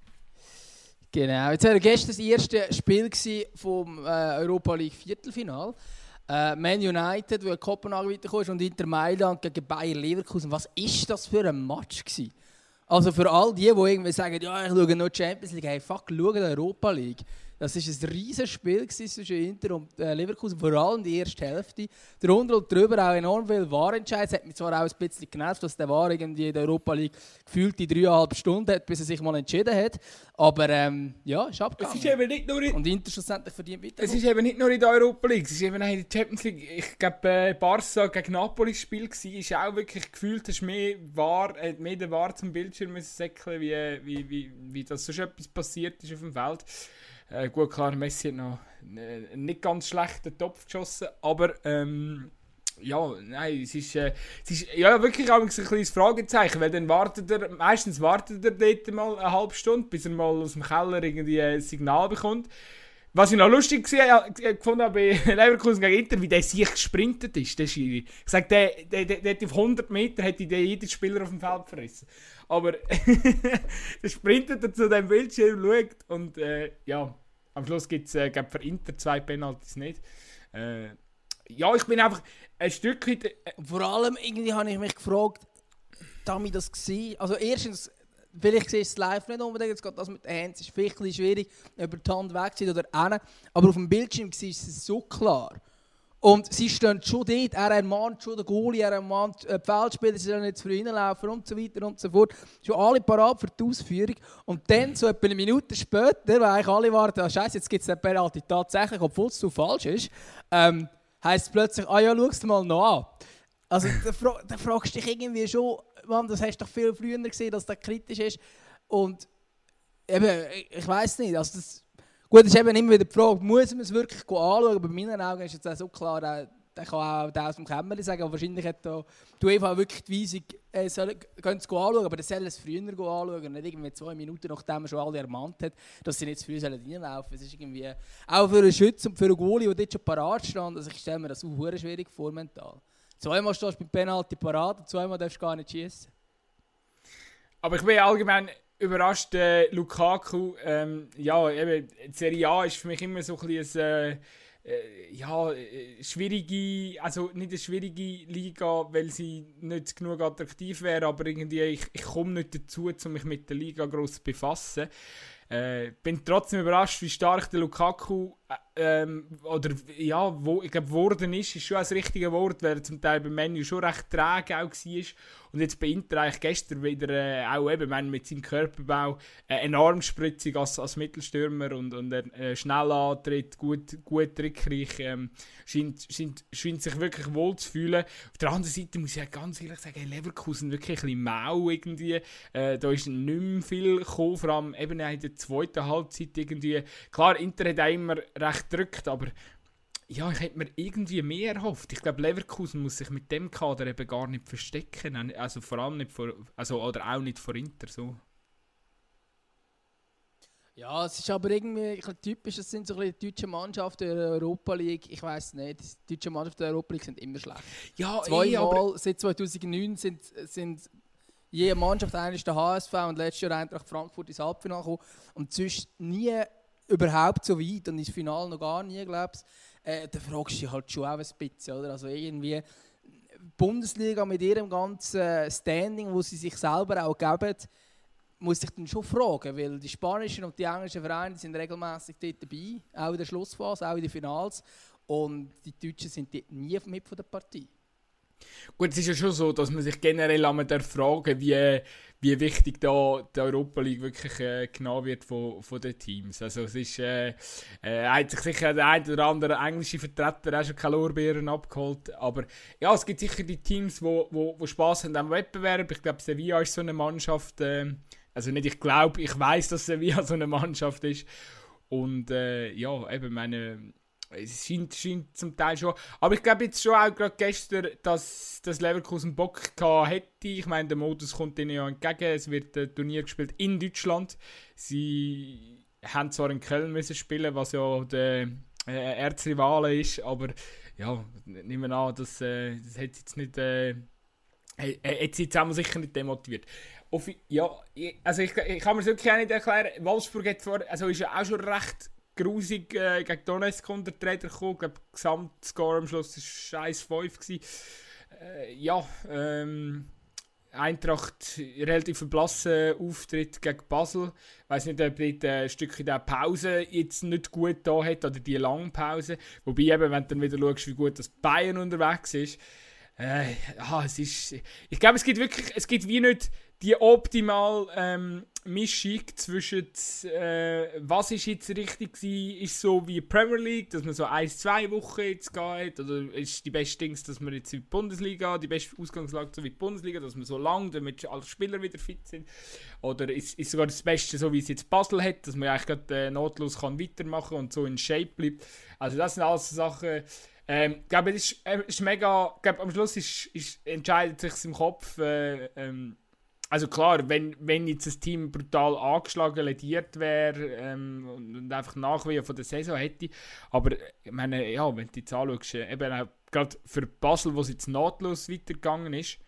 genau. Jetzt war gestern das erste Spiel vom äh, Europa League Viertelfinal. Äh, Man United, wo Kopenhagen weiterkommt und Inter Mailand gegen Bayer Leverkusen. Was ist das für ein Match gewesen? Also für all die, die irgendwie sagen, ja, ich schaue nur Champions League, hey, fuck, schau Europa League. Das war ein riesiges Spiel zwischen Inter und äh, Leverkusen, vor allem die erste Hälfte. Darunter und drüber auch enorm viel Wahrentscheid. Es hat mich zwar auch ein bisschen genervt, dass der War irgendwie in der Europa League gefühlt die dreieinhalb Stunden hat, bis er sich mal entschieden hat. Aber ähm, ja, ist abgegangen. Es ist eben nicht nur in, und Inter schlussendlich verdient weiter. Es ist eben nicht nur in der Europa League, es ist eben auch in der Champions League. Ich glaube, äh, Barca gegen Napoli Spiel war, ist auch wirklich gefühlt, dass mehr war, äh, mehr der War zum Bildschirm müssen säckeln, wie, wie, wie, wie das sonst etwas passiert ist auf dem Feld. Äh, gut, klar, Messi hat noch einen nicht ganz schlechten Topf geschossen, aber ähm, ja, nein, es ist, äh, es ist ja, wirklich ein kleines Fragezeichen, weil dann wartet er, meistens wartet er dort mal eine halbe Stunde, bis er mal aus dem Keller irgendwie ein Signal bekommt. Was ich noch lustig äh, gefunden habe bei Leverkusen gegen Inter, wie der sich gesprintet ist. Ich sage, der, der, der, der auf 100 Meter hätte jeden Spieler auf dem Feld verrissen. Aber der sprintet zu dem Bildschirm, schaut und äh, ja, am Schluss gibt es äh, für Inter zwei Penalties nicht. Äh, ja, ich bin einfach ein Stück weit... Äh, Vor allem irgendwie habe ich mich gefragt, damit das gesehen. Also erstens, vielleicht siehst du es live nicht unbedingt, jetzt geht das mit den Händen, es ist vielleicht ein schwierig, über die Hand wegzuziehen oder hin, aber auf dem Bildschirm ist es so klar. Und sie stehen schon dort, er ermahnt schon den Goalie, er ermahnt äh, die Feldspieler, sie sollen jetzt für ihn laufen und so weiter und so fort. Schon alle parat für die Ausführung. Und dann, so etwa eine Minute später, weil eigentlich alle warten, ah, scheiße, jetzt gibt es eine Penalty tatsächlich, obwohl es zu falsch ist, ähm, heisst es plötzlich, ah ja, schau es mal noch an. Also da, fra da fragst du dich irgendwie schon, Mann, das hast du doch viel früher gesehen, dass das kritisch ist. Und eben, ich, weiß nicht, also das Gut, es ist eben immer wieder die Frage, muss man es wirklich anschauen? Aber bei meinen Augen ist es so klar, äh, der kann auch der aus dem Kämmerchen sagen, aber wahrscheinlich hat da die UEFA wirklich die Weisung, äh, soll, es anschauen, aber das soll es früher anschauen, nicht irgendwie zwei Minuten, nachdem man schon alle ermahnt hat, dass sie nicht zu früh reinlaufen sollen. Es ist irgendwie, auch für einen Schütz und für einen Goalie, der dort schon parat stand, also ich stelle mir das auch schwierig vor mental. Zweimal stehst du beim Penalty parat und zweimal darfst du gar nicht schießen. aber ich bin allgemein überrascht, äh, Lukaku. Ähm, ja, eben, die Serie A ist für mich immer so ein bisschen äh, äh, ja, äh, schwierige, also nicht eine schwierige Liga, weil sie nicht genug attraktiv wäre, aber irgendwie ich, ich komme nicht dazu, um mich mit der Liga groß zu befassen. Äh, bin trotzdem überrascht, wie stark der Lukaku ähm, oder ja, wo, ich glaube, geworden ist, ist schon das richtige Wort, weil zum Teil beim Menü schon recht träge auch war. Und jetzt bei Inter eigentlich gestern wieder äh, auch eben wenn mit seinem Körperbau äh, enorm spritzig als, als Mittelstürmer und, und äh, schnell antritt, gut, gut trickreich, ähm, scheint, scheint, scheint sich wirklich wohl zu fühlen. Auf der anderen Seite muss ich ganz ehrlich sagen, Leverkusen wirklich ein bisschen mau irgendwie. Äh, da ist nicht mehr viel gekommen, vor allem eben in der zweiten Halbzeit irgendwie. Klar, Inter hat auch immer recht gedrückt, aber ja, ich hätte mir irgendwie mehr erhofft. Ich glaube, Leverkusen muss sich mit dem Kader eben gar nicht verstecken. Also vor allem nicht vor, also, oder auch nicht vor Inter. So. Ja, es ist aber irgendwie typisch, es sind so ein die deutschen Mannschaften der Europa League. Ich weiß nicht, die deutschen Mannschaften der Europa League sind immer schlecht. Ja, Zweimal eh, seit 2009 sind, sind jede Mannschaft, eigentlich der HSV und letztes Jahr Eintracht Frankfurt ins Halbfinale gekommen. Und sonst nie überhaupt so weit und ins Finale noch gar nie, glaube ich äh, dann fragst du dich halt schon auch ein bisschen, oder? Also irgendwie Bundesliga mit ihrem ganzen Standing, wo sie sich selber auch geben, muss ich dann schon fragen, weil die spanischen und die englischen Vereine sind regelmäßig dort dabei, auch in der Schlussphase, auch in den Finals und die Deutschen sind dort nie mit von der Partie. Gut, es ist ja schon so, dass man sich generell einmal fragen wie, wie wichtig da die Europa League wirklich äh, genommen wird von, von den Teams. Also es ist, äh, äh, hat sich sicher der ein oder andere englische Vertreter auch schon keine Lorbeeren abgeholt, aber ja, es gibt sicher die Teams, wo, wo, wo Spaß haben am Wettbewerb. Ich glaube, Sevilla ist so eine Mannschaft, äh, also nicht ich glaube, ich weiß, dass Sevilla so eine Mannschaft ist und äh, ja, eben meine es scheint, scheint zum Teil schon. Aber ich glaube jetzt schon auch gerade gestern, dass das Leverkusen Bock hätte. Ich meine, der Modus kommt ihnen ja entgegen. Es wird ein Turnier gespielt in Deutschland. Sie haben zwar in Köln müssen spielen, was ja der äh, Erzrivale ist, aber ja, nehmen wir an, das, äh, das hat jetzt nicht. Äh, hat sie jetzt auch sicher nicht demotiviert. Auf, ja, also ich, ich kann mir es wirklich auch nicht erklären. Wolfsburg hat zwar, also ist ja auch schon recht grusig äh, gegen Donetsk unter die Räder gekommen. Ich glaube, Gesamtscore am Schluss war 1-5. Äh, ja, ähm, Eintracht relativ verblassen Auftritt gegen Basel. Ich weiß nicht, ob dort ein Stückchen der Pause jetzt nicht gut da hat oder die lange Pause. Wobei eben, wenn du dann wieder schaust, wie gut das Bayern unterwegs ist. Äh, ah, es ist. Ich glaube, es gibt wirklich, es gibt wie nicht die optimale ähm, Mischung zwischen äh, was ist jetzt richtig war, ist so wie Premier League, dass man so ein, zwei Wochen jetzt geht, oder ist die beste Dings, dass man jetzt in die Bundesliga, die beste Ausgangslage so wie die Bundesliga, dass man so lang, damit alle Spieler wieder fit sind, oder ist, ist sogar das Beste so wie es jetzt Basel hat, dass man eigentlich gerade äh, notlos kann weitermachen und so in Shape bleibt. Also das sind alles Sachen, ähm, ich glaube, es ist, äh, ist mega, glaube, am Schluss ist, ist, entscheidet sich im Kopf, äh, ähm, also klar, wenn, wenn jetzt das Team brutal angeschlagen, lediert wäre ähm, und einfach Nachwehen von der Saison hätte, aber ich meine, ja, wenn du jetzt anschaust, äh, eben auch gerade für Basel, wo es jetzt nahtlos weitergegangen ist,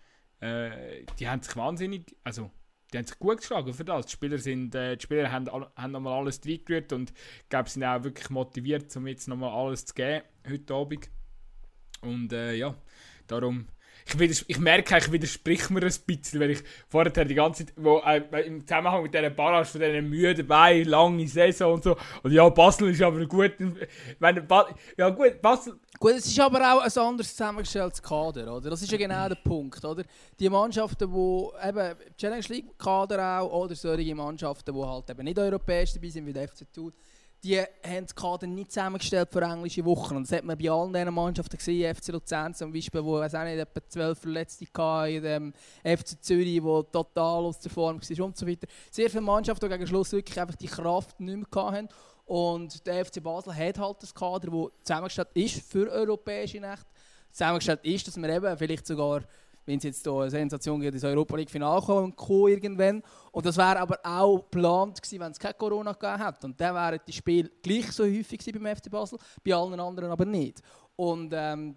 äh, die haben sich wahnsinnig, also die haben sich gut geschlagen für das. Die Spieler, sind, äh, die Spieler haben, haben nochmal alles reingerührt und ich glaube, sind auch wirklich motiviert, um jetzt nochmal alles zu geben heute Abend. Und äh, ja, darum ich, ich merke, ich widersprich mir ein bisschen, weil ich vorher die ganze Zeit, wo, äh, im Zusammenhang mit dieser Barrage von diesen müden Beinen, lange Saison und so, und ja, Basel ist aber gut, wenn, ba ja gut, Basel... Gut, es ist aber auch ein anderes zusammengestelltes Kader, oder? Das ist ja genau der Punkt, oder? Die Mannschaften, die eben Challenge League Kader auch, oder solche Mannschaften, die halt eben nicht europäisch dabei sind, wie der FC Thun, die haben das Kader nicht zusammengestellt für englische Wochen. Und das hat man bei allen diesen Mannschaften gesehen, FC Luzern zum Beispiel, wo es auch nicht etwa zwölf Verletzte hatte, in dem FC Zürich, wo total aus der Form war und so weiter. Sehr viele Mannschaften, die gegen Schluss wirklich einfach die Kraft nicht mehr hatten. Und der FC Basel hat halt das Kader, das zusammengestellt ist für europäische Nächte. Zusammengestellt ist, dass man eben vielleicht sogar wenn es jetzt hier eine Sensation gibt, ins Europa League Finale kommen irgendwann. Und das wäre aber auch geplant gewesen, wenn es kein Corona gegeben hätte. Und dann wären die Spiele gleich so häufig beim FC Basel, bei allen anderen aber nicht. Und ähm,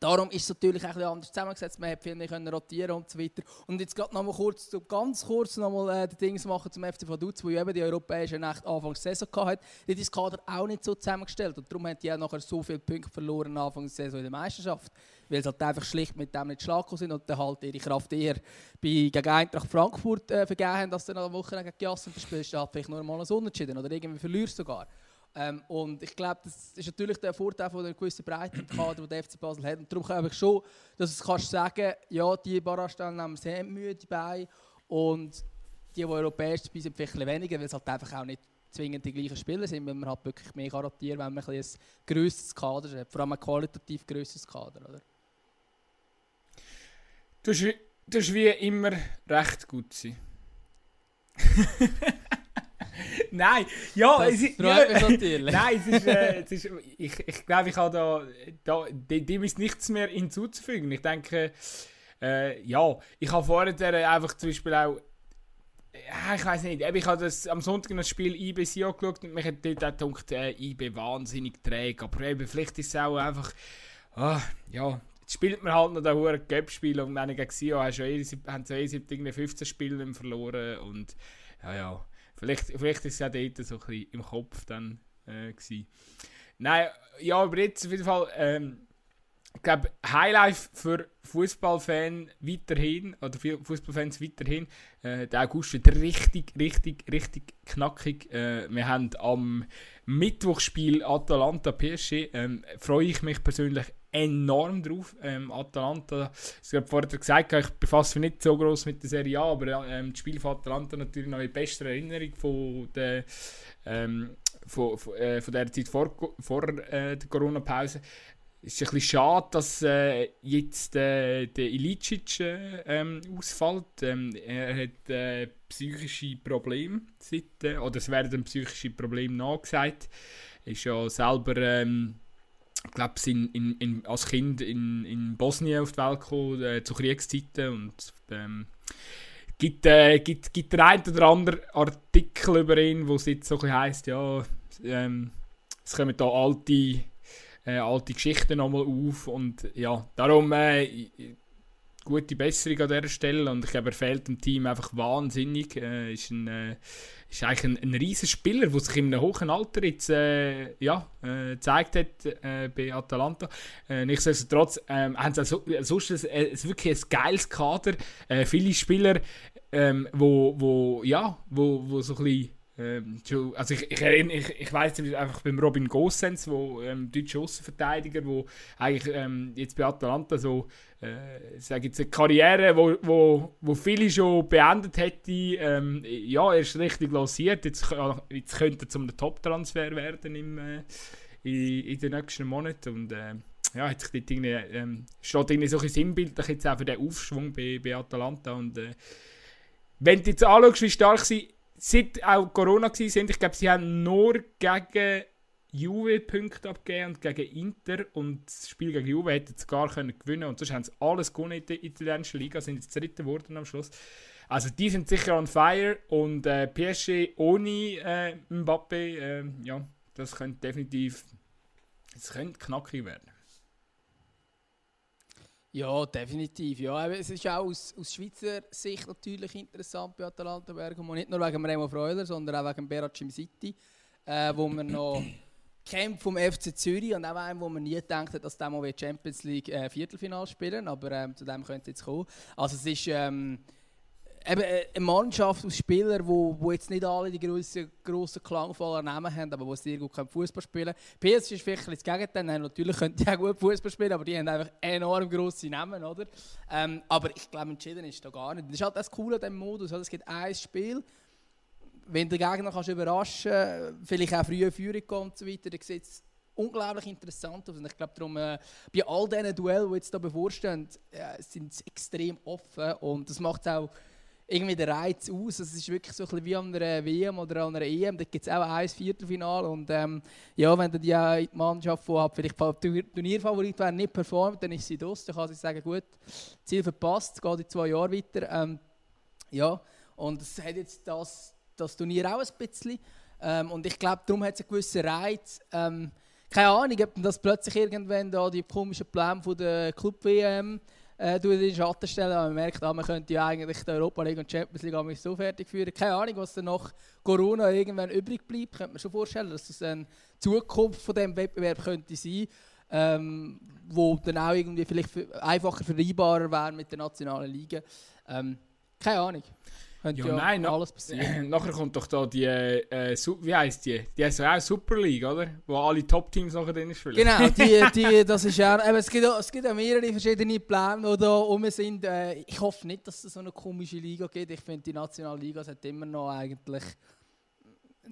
Darum ist es natürlich ein bisschen anders zusammengesetzt. Man hat viel mehr können rotieren und so weiter. Und jetzt gerade noch mal kurz, ganz kurz noch mal äh, die Dinge machen zum FC Vaduz, wo eben die europäische Nacht Anfangs Saison hatte. Die ist das Kader auch nicht so zusammengestellt und darum haben die auch nachher so viele Punkte verloren Anfangs Saison in der Meisterschaft, weil sie halt einfach schlicht mit dem nicht schlagen sind und dann halt ihre Kraft eher bei, gegen Eintracht Frankfurt äh, vergeben haben, dass dann eine Woche gegen Jassen verspielst, halt vielleicht nur mal ein Unentschieden oder irgendwie verlierst sogar. Ähm, und ich glaube, das ist natürlich der Vorteil von einer gewissen Breite im Kader, der FC Basel hat. Und darum glaube ich schon, dass du kannst sagen, ja, die Barrastellen sehr müde bei und die, die europäisch dabei sind, vielleicht weniger, weil es halt einfach auch nicht zwingend die gleichen Spieler sind, weil man halt wirklich mehr rotieren wenn man ein, ein grösseres Kader hat, vor allem ein qualitativ grösseres Kader, oder? Du hast wie immer recht gut sein. nein, ja, es ist, ja, nein, es ist, äh, es ist ich, ich glaube, ich habe da, da dem ist nichts mehr hinzuzufügen. Ich denke, äh, ja, ich habe vorher einfach zum Beispiel auch ja, ich weiß nicht. Ich habe das, am Sonntag das Spiel IB Sion geschaut und mich hat dort auch gedacht, äh, IB wahnsinnig träge. Aber eben, vielleicht ist es auch einfach, ah, ja, spielt man halt noch ein hohen Cup-Spiel und dann gegen Sion haben sie eh 15 Spiele verloren und ja, ja. Vielleicht, vielleicht ist es ja dort so ein bisschen im Kopf dann äh. Nein, ja, aber jetzt auf jeden Fall, ähm, ich glaube, Highlife für Fußballfans weiterhin, oder Fußballfans weiterhin, äh, der August wird richtig, richtig, richtig knackig. Äh, wir haben am Mittwochspiel Atalanta PSG, ähm, freue ich mich persönlich enorm drauf. Ähm, Atalanta, ich habe vorher gesagt, ich befasse mich nicht so groß mit der Serie A, aber ähm, das Spiel von Atalanta natürlich noch in bester Erinnerung von der, ähm, von, von, äh, von der Zeit vor, vor äh, der Corona-Pause. Es ist ein bisschen schade, dass äh, jetzt äh, der Ilicic äh, ähm, ausfällt. Ähm, er hat äh, psychische Probleme, seit, oder es werden psychische Probleme nachgesagt. Er ist ja selber ähm, ich glaube, in, in, in, als Kind in, in Bosnien auf die Welt gekommen, äh, zu Kriegszeiten und ähm, gibt, äh, gibt, gibt der ein oder andere Artikel über ihn, wo es jetzt so heisst, ja, ähm, es kommen da alte, äh, alte Geschichten nochmal auf und ja, darum äh, gute Besserung an dieser Stelle und ich glaube, er fehlt dem Team einfach wahnsinnig. Äh, ist ein, äh, ist eigentlich ein, ein riesen Spieler, der sich in einem hohen Alter jetzt äh, ja, äh, gezeigt hat äh, bei Atalanta. Äh, nichtsdestotrotz ähm, haben sie also, sonst ein, ein, wirklich ein geiles Kader. Viele Spieler, ähm, wo, wo, ja, wo, wo so ein bisschen ähm, also ich, ich, ich, ich weiß einfach beim Robin Gosens, wo ähm, deutscher Außenverteidiger, wo eigentlich ähm, jetzt bei Atalanta so äh, sage jetzt eine Karriere, wo, wo, wo viele schon beendet hätte, ähm, ja, er ist richtig lanciert. Jetzt, jetzt könnte er zum Top-Transfer werden im, äh, in, in den nächsten Monaten. Und äh, ja, hat sich dort irgendwie, ähm, steht irgendwie so ein sinnbildlich jetzt auch für den Aufschwung bei, bei Atalanta. Und äh, wenn du jetzt anschaust, wie stark sie seit auch Corona war, ich glaube, sie haben nur gegen Juve Punkte abgegeben und gegen Inter und das Spiel gegen Juve hätten sie gar können gewinnen und sonst haben sie alles gewonnen in der italienischen Liga, sind jetzt dritte geworden am Schluss. Also die sind sicher on fire und äh, PSG ohne äh, Mbappe, äh, ja, das könnte definitiv, es könnte knackig werden. Ja, definitiv. Ja, es ist auch aus, aus Schweizer Sicht natürlich interessant bei Atalanta Bergamo. Nicht nur wegen Remo Freuler, sondern auch wegen Berat City, äh, wo man noch kennt vom FC Zürich und auch einem, wo man nie gedacht hat, dass der mal Champions League äh, Viertelfinale spielen aber ähm, zu dem könnte es jetzt kommen. Also es ist ähm, eben äh, eine Mannschaft aus Spielern, wo, wo jetzt nicht alle die grossen, grossen klangvollen Namen haben, aber die sehr gut Fußball spielen können. PS ist vielleicht das Gegenteil. Natürlich können die auch gut Fußball spielen, aber die haben einfach enorm grosse Namen, oder? Ähm, aber ich glaube, entschieden ist da gar nicht. Das ist halt das Coole an diesem Modus. Es gibt ein Spiel, wenn der Gegner kannst überraschen vielleicht auch frühe Führung kommt und so weiter, dann sieht es unglaublich interessant aus. Und ich glaube, darum, äh, bei all diesen Duellen, die jetzt hier bevorstehen, äh, sind sie extrem offen und das macht auch irgendwie den Reiz aus. Es ist wirklich so ein wie an einer WM oder an einer EM. Da gibt es auch ein Viertelfinale. Und ähm, ja, wenn dann die, die Mannschaft, die halt vielleicht Turnierfavorit wäre, nicht performt, dann ist sie das. Dann kann sie sagen, gut, Ziel verpasst, geht in zwei Jahre weiter. Ähm, ja, und es hat jetzt das, das Turnier auch ein bisschen. Ähm, und ich glaube, darum hat es einen gewissen Reiz. Ähm, keine Ahnung, ob das plötzlich irgendwann da die komischen Pläne von der Club-WM äh, in den Schatten stellen, aber man merkt, ah, man könnte ja eigentlich die Europa League und Champions League auch so fertig führen. Keine Ahnung, was dann nach Corona irgendwann übrig bleibt. Könnte man schon vorstellen, dass das eine Zukunft von diesem Wettbewerb könnte sein ähm, wo dann auch irgendwie vielleicht einfacher vereinbarer wäre mit der nationalen Liga. Ähm, keine Ahnung. Könnte ja, ja nein, alles passieren. nachher kommt doch da die, äh, wie heisst die? Die heißt auch Super League, oder? Wo alle Top-Teams nachher drin spielen. Genau, die, die, das ist ja, eben, es, gibt auch, es gibt auch mehrere verschiedene Pläne, die da rum sind. Äh, ich hoffe nicht, dass es so eine komische Liga gibt. Ich finde, die nationale Liga sollte immer noch eigentlich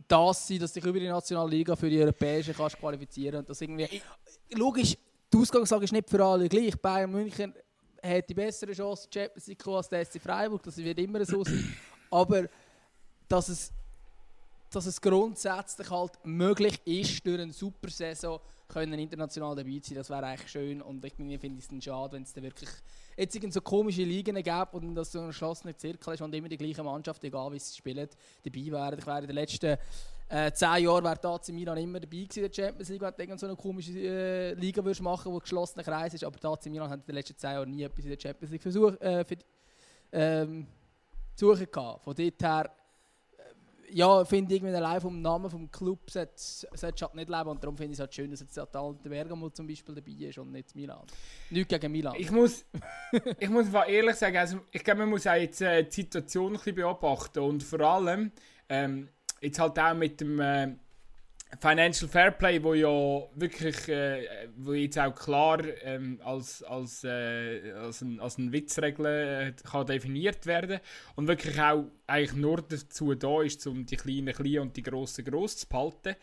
das sein, dass dich über die nationale Liga für die europäische kannst qualifizieren irgendwie... Logisch, die Ausgangslage ist nicht für alle gleich. Bayern München hat die bessere Chance, die Champions League als der SC Freiburg. Das wird immer so sein. Aber dass es, dass es grundsätzlich halt möglich ist, durch eine super Saison können international dabei zu sein, das wäre eigentlich schön. Und ich finde es dann schade, wenn es dann wirklich jetzt so komische Ligen gibt und das so ein geschlossener Zirkel ist und immer die gleiche Mannschaft, egal wie sie spielen, dabei wären. Ich wäre in den letzten äh, zehn Jahren wäre AC Milan immer dabei gewesen in der Champions League, wenn du so eine komische äh, Liga würdest machen, wo geschlossener Kreis ist. Aber AC Milan hat in den letzten zehn Jahren nie etwas in der Champions League versucht, äh, für, ähm, suchen gehabt. Von dort her, äh, ja, finde ich irgendwie allein vom Namen vom Club sollte halt nicht leben und darum finde ich es halt schön, dass jetzt der Talente Bergamo zum Beispiel dabei ist und nicht Milan. Nicht gegen Milan. Ich muss, ich muss ehrlich sagen, also ich glaube, man muss auch jetzt äh, die Situation ein bisschen beobachten und vor allem ähm, jetzt halt auch mit dem äh, Financial Fairplay, wo ja wirklich, äh, wo jetzt auch klar ähm, als, als, äh, als, ein, als eine Witzregel äh, kann definiert werden und wirklich auch eigentlich nur dazu da ist, um die Kleinen klein und die Grossen gross zu behalten.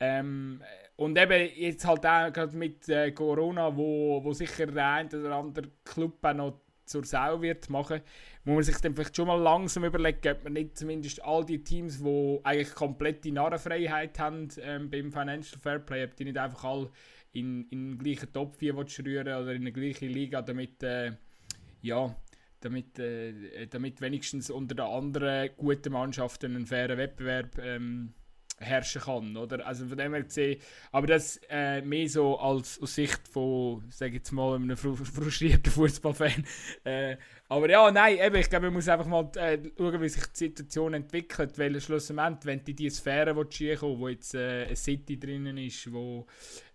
Ähm, und eben jetzt halt auch gerade mit äh, Corona, wo, wo sicher der ein oder andere Club auch noch zur Sau wird machen, muss man sich dann vielleicht schon mal langsam überlegen, ob man nicht zumindest all die Teams, die eigentlich komplette Narrenfreiheit haben ähm, beim Financial Fairplay, ob die nicht einfach alle in, in den gleichen Top 4 rühren oder in eine gleiche Liga, damit, äh, ja, damit, äh, damit wenigstens unter den anderen guten Mannschaften ein fairer Wettbewerb ähm, herrschen kann, oder? Also von dem her gesehen, aber das äh, mehr so als aus Sicht von, sage jetzt mal, einem frustrierten Fußballfan, äh, aber ja, nein, eben, ich glaube, man muss einfach mal äh, schauen, wie sich die Situation entwickelt, weil schlussendlich, wenn du in diese Sphäre kommen wo jetzt äh, ein City drinnen ist, wo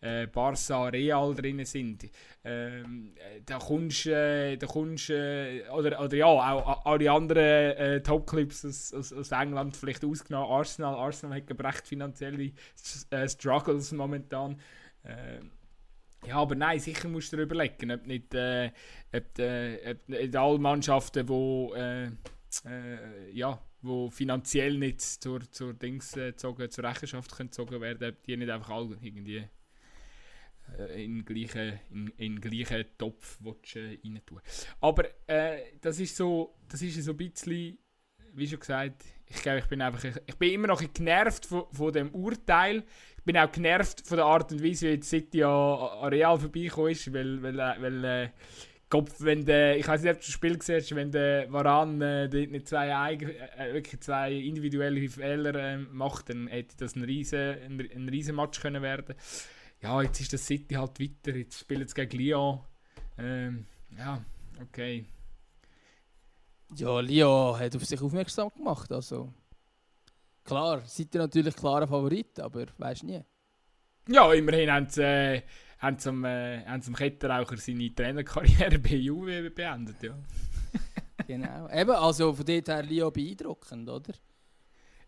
äh, Barca, Real drinnen sind, ähm, äh, da kommst äh, äh, oder, oder ja, auch alle anderen äh, Top-Clips aus, aus, aus, England vielleicht ausgenommen, Arsenal, Arsenal hat recht finanzielle äh, Struggles momentan, äh, ja, aber nein, sicher musst du dir überlegen, ob nicht, äh, ob, äh, ob nicht alle Mannschaften, die äh, äh, ja, wo finanziell nicht zur, zur Dings äh, zogen, zur Rechenschaft können gezogen werden, ob die nicht einfach alle irgendwie äh, in gleichen, in, in gleichen Topf willst, äh, rein tun. Aber das ist so, das ist so ein bisschen, wie schon gesagt, ich glaube, ich bin einfach, ich bin immer noch genervt von, von dem Urteil, ich bin auch genervt von der Art und Weise, wie die City an, an Real vorbeigekommen ist, weil, weil, äh, weil äh, Kopf, wenn der, ich weiß nicht, ob du das Spiel hast, wenn der Varan äh, zwei, äh, wirklich zwei individuelle Fehler äh, macht, dann hätte das ein riesen, ein, ein riesen Match können werden. Ja, jetzt ist das City halt weiter, jetzt spielen sie gegen Lyon. Ähm, ja, okay. Ja, Lyon hat auf sich aufmerksam gemacht, also Klar, seid ihr natürlich klarer Favorit, aber weißt nie. Ja, immerhin haben sie, äh, haben sie, am, äh, haben sie am seine Trainerkarriere bei Juve beendet, ja. genau. Eben, also von dort her Leo beeindruckend, oder?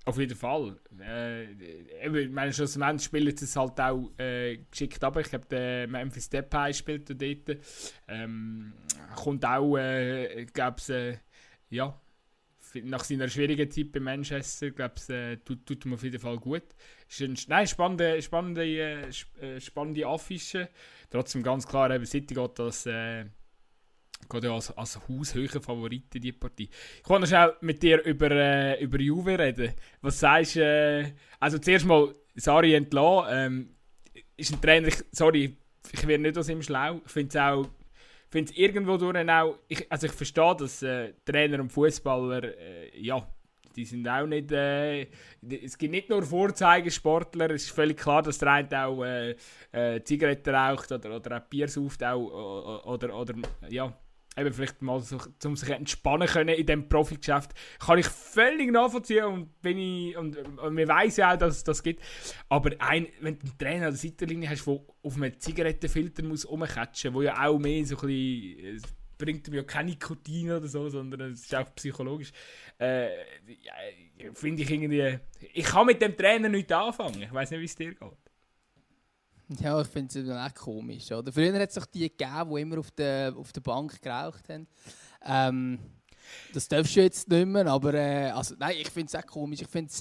Auf jeden Fall. Äh, ich meine, schlussendlich spielt es halt auch äh, geschickt aber Ich glaube, der Memphis Depay spielt dort. Ähm, kommt auch, äh, glaube äh, ja, nach seiner schwierigen Zeit bei Manchester, glaube ich, äh, tut, tut ihm auf jeden Fall gut. Ist ein, nein, spannende, spannende, äh, äh, spannende Affische. Trotzdem ganz klar, eben City geht das äh, geht ja als, als haushöher Favorit in die Partie. Ich wollte schnell mit dir über, äh, über Juve reden. Was sagst du? Äh, also zuerst mal, Sari entlassen. Ähm, ist ein Trainer, ich, sorry, ich werde nicht aus ihm schlau. Ich finde es auch finde es irgendwo durch auch, ich, also ich verstehe, dass äh, Trainer und Fußballer, äh, ja, die sind auch nicht. Äh, es gibt nicht nur Vorzeigesportler. Es ist völlig klar, dass der eine auch äh, äh, Zigaretten raucht oder, oder auch Bier sauft auch, oder, oder ja, eben vielleicht mal so, um sich entspannen können in diesem Profigeschäft, kann ich völlig nachvollziehen und bin ich, und, und man weiß ja auch, dass es das gibt. Aber ein, wenn du einen Trainer an der Seitenlinie hast, der auf einem Zigarettenfilter muss rumkatschen, wo ja auch mehr so ein bisschen, bringt mir ja kein Nikotin oder so, sondern es ist auch psychologisch. Äh, ja, Finde ich irgendwie. Ich kann mit dem Trainer nichts anfangen. Ich weiß nicht, wie es dir geht. Ja, ich finde es auch komisch. Oder? Früher hat es doch die gegeben, die immer auf der, auf der Bank geraucht haben. Ähm, das darfst du jetzt nicht mehr, aber äh, also, nein, ich finde es auch komisch. Ich finde,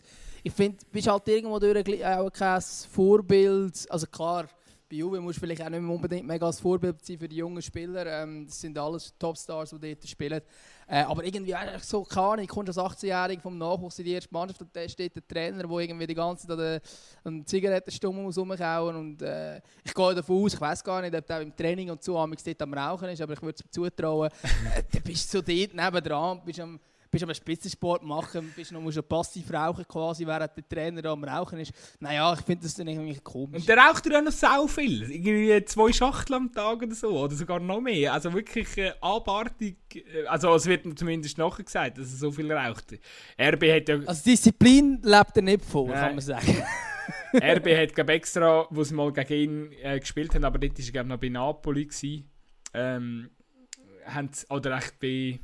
ich find, du bist halt irgendwo durch auch kein Vorbild. Also klar, bei Juve musst du vielleicht auch nicht mehr unbedingt mega als Vorbild sein für die jungen Spieler. Ähm, das sind alles Topstars, die dort spielen. Äh, aber irgendwie eigentlich so, keine Ahnung, kommst als 18-Jähriger vom Nachwuchs in die erste Mannschaft und da steht der Trainer, der irgendwie die ganze Zeit an Zigarettenstummel muss rumkauen und äh, ich gehe davon aus, ich weiß gar nicht, ob der im Training und so am dort am Rauchen ist, aber ich würde es ihm zutrauen, äh, du bist so dort nebendran, bist am bist am Spitzensport machen, bist noch, musst passiv rauchen quasi, während der Trainer am Rauchen ist. Naja, ich finde das dann irgendwie komisch. Und der raucht ja noch sau viel. Irgendwie zwei Schachteln am Tag oder so, oder sogar noch mehr. Also wirklich äh, abartig. Äh, also es wird zumindest nachher gesagt, dass er so viel raucht. RB hat ja... Also Disziplin lebt er nicht vor, Nein. kann man sagen. RB hat glaube extra, wo sie mal gegen ihn äh, gespielt haben, aber dort war er glaube noch bei Napoli gewesen, ähm, oder echt bei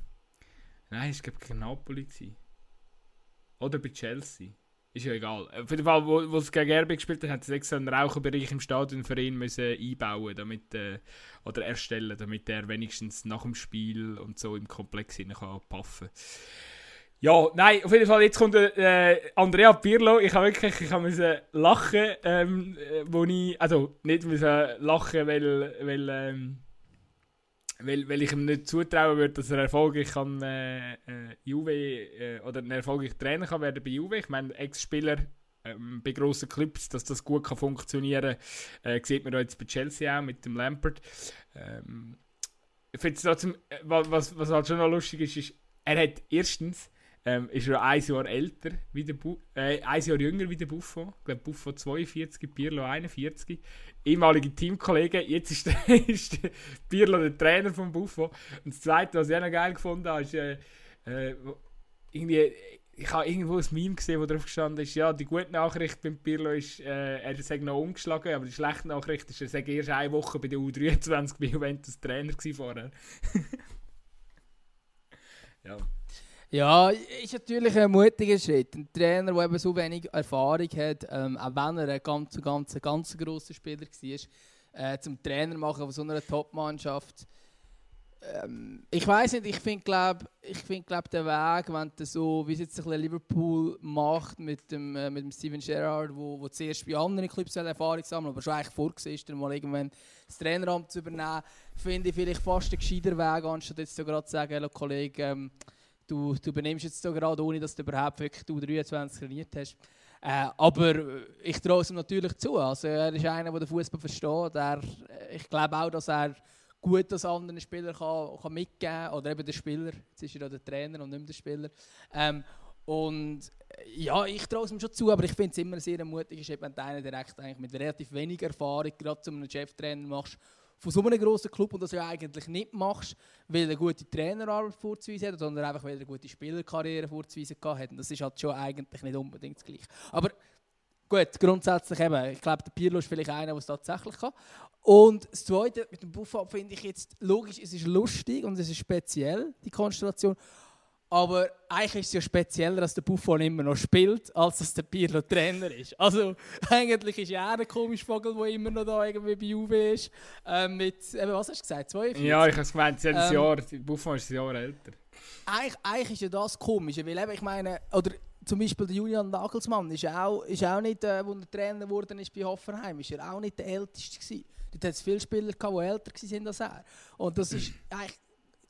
Nein, es war gegen Napoli. Gewesen. Oder bei Chelsea. Ist ja egal. Auf jeden Fall, wo, es gegen RB gespielt hat, hat es extra einen Raucherbereich im Stadion für ihn müssen einbauen damit, äh, oder erstellen, damit er wenigstens nach dem Spiel und so im Komplex hinein kann paffen ja, nein, auf jeden Fall, jetzt kommt äh, Andrea Pirlo. Ich habe wirklich ich habe lachen, ähm, äh, wo ich, also nicht müssen lachen, weil, weil ähm, weil, weil ich ihm nicht zutrauen würde, dass er erfolgreich kann, äh, äh, Juve äh, oder ein erfolgreicher Trainer kann werden bei Juve. Ich meine, Ex-Spieler ähm, bei grossen Clubs, dass das gut kann funktionieren kann, äh, sieht man jetzt bei Chelsea auch mit dem Lampert. Ähm, ich trotzdem, äh, was, was halt schon noch lustig ist, ist, er hat erstens ähm, ist er ein Jahr älter, wie der äh, ein Jahr jünger wie der Buffon. Ich glaube, Buffon 42, Pirlo 41 ehemalige Teamkollegen. Jetzt ist, der, ist der Pirlo der Trainer von Buffo. Und das Zweite, was ich auch noch geil gefunden habe, ist, äh, äh, irgendwie, ich habe irgendwo ein Meme gesehen, wo drauf gestanden ist, ja, die gute Nachricht beim Pirlo ist, äh, er ist noch umgeschlagen, aber die schlechte Nachricht ist, er sei erst eine Woche bei der U23 bei Juventus Trainer vorher. ja. Ja, ist natürlich ein mutiger Schritt. Ein Trainer, der eben so wenig Erfahrung hat, ähm, auch wenn er ein ganz, ganz, ganz grosser Spieler war, äh, zum Trainer machen von so einer Top-Mannschaft. Ähm, ich weiß nicht, ich finde, glaube ich find, glaub, der Weg, wenn du so, wie es jetzt ein Liverpool macht mit dem, äh, mit dem Steven Gerrard, wo, wo zuerst bei anderen Clubs Erfahrung sammeln, aber schon eigentlich vorgesehen ist, mal irgendwann das Traineramt zu übernehmen, finde ich vielleicht fast ein gescheiter Weg, anstatt jetzt so gerade zu sagen, hey, Kollege, ähm, du, du übernimmst jetzt so gerade, ohne dass du überhaupt wirklich du 23 trainiert hast. Äh, aber ich traue es ihm natürlich zu. Also, er ist einer, der den Fußball versteht. Er, ich glaube auch, dass er gut das anderen Spieler kann, kann mitgeben kann. Oder eben der Spieler. Jetzt ist er ja der Trainer und nicht mehr der Spieler. Ähm, und ja, ich traue es ihm schon zu, aber ich finde es immer sehr mutig, wenn du einen direkt eigentlich mit relativ wenig Erfahrung gerade zu einem Cheftrainer machst von so einem grossen Club und das ja eigentlich nicht machst, weil er eine gute Trainerarbeit vorzuweisen hat, sondern einfach weil er eine gute Spielerkarriere vorzuweisen hat. Und das ist halt schon eigentlich nicht unbedingt das Gleiche. Aber gut, grundsätzlich eben, ich glaube, der Pirlo ist vielleicht einer, der es tatsächlich kann. Und das Zweite mit dem Buffon finde ich jetzt logisch, es ist lustig und es ist speziell, die Konstellation. Aber eigentlich ist es ja spezieller, dass der Buffon immer noch spielt, als dass der Pirlo Trainer ist. Also eigentlich ist er ein komischer Vogel, der immer noch da irgendwie bei Juve ist. Ähm, mit, eben, was hast du gesagt, 42? Ja, ich habe gemeint, sie ähm, ein Jahr, Buffon ist ein Jahr älter. Eigentlich, eigentlich ist ja das komisch, weil eben, ich meine, oder zum Beispiel der Julian Nagelsmann ist auch, ist auch nicht, äh, als er Trainer geworden ist bei Hoffenheim, ist er auch nicht der Älteste gewesen. Dort hat es viele Spieler gehabt, die älter waren als er. Und das ist eigentlich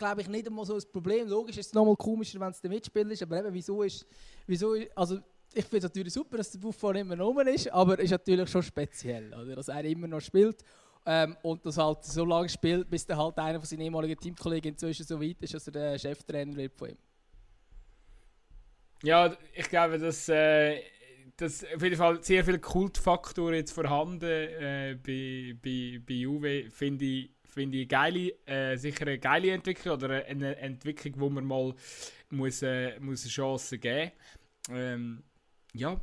glaube ich, nicht einmal so ein Problem. Logisch ist es nochmal komischer, wenn es der Mitspieler ist, aber eben, wieso ist, wieso ist, also ich finde es natürlich super, dass der Buffon immer noch ist, aber es ist natürlich schon speziell, oder? dass er immer noch spielt ähm, und das halt so lange spielt, bis der halt einer von seinen ehemaligen Teamkollegen inzwischen so weit ist, dass er der Cheftrainer wird von ihm. Ja, ich glaube, dass, äh, dass auf jeden Fall sehr viele Kultfaktoren jetzt vorhanden äh, bei, bei, bei Juve, finde ich, find ich geile, äh, sicher eine geile Entwicklung oder eine Entwicklung, wo man mal muss, äh, muss eine Chance geben ähm, Ja,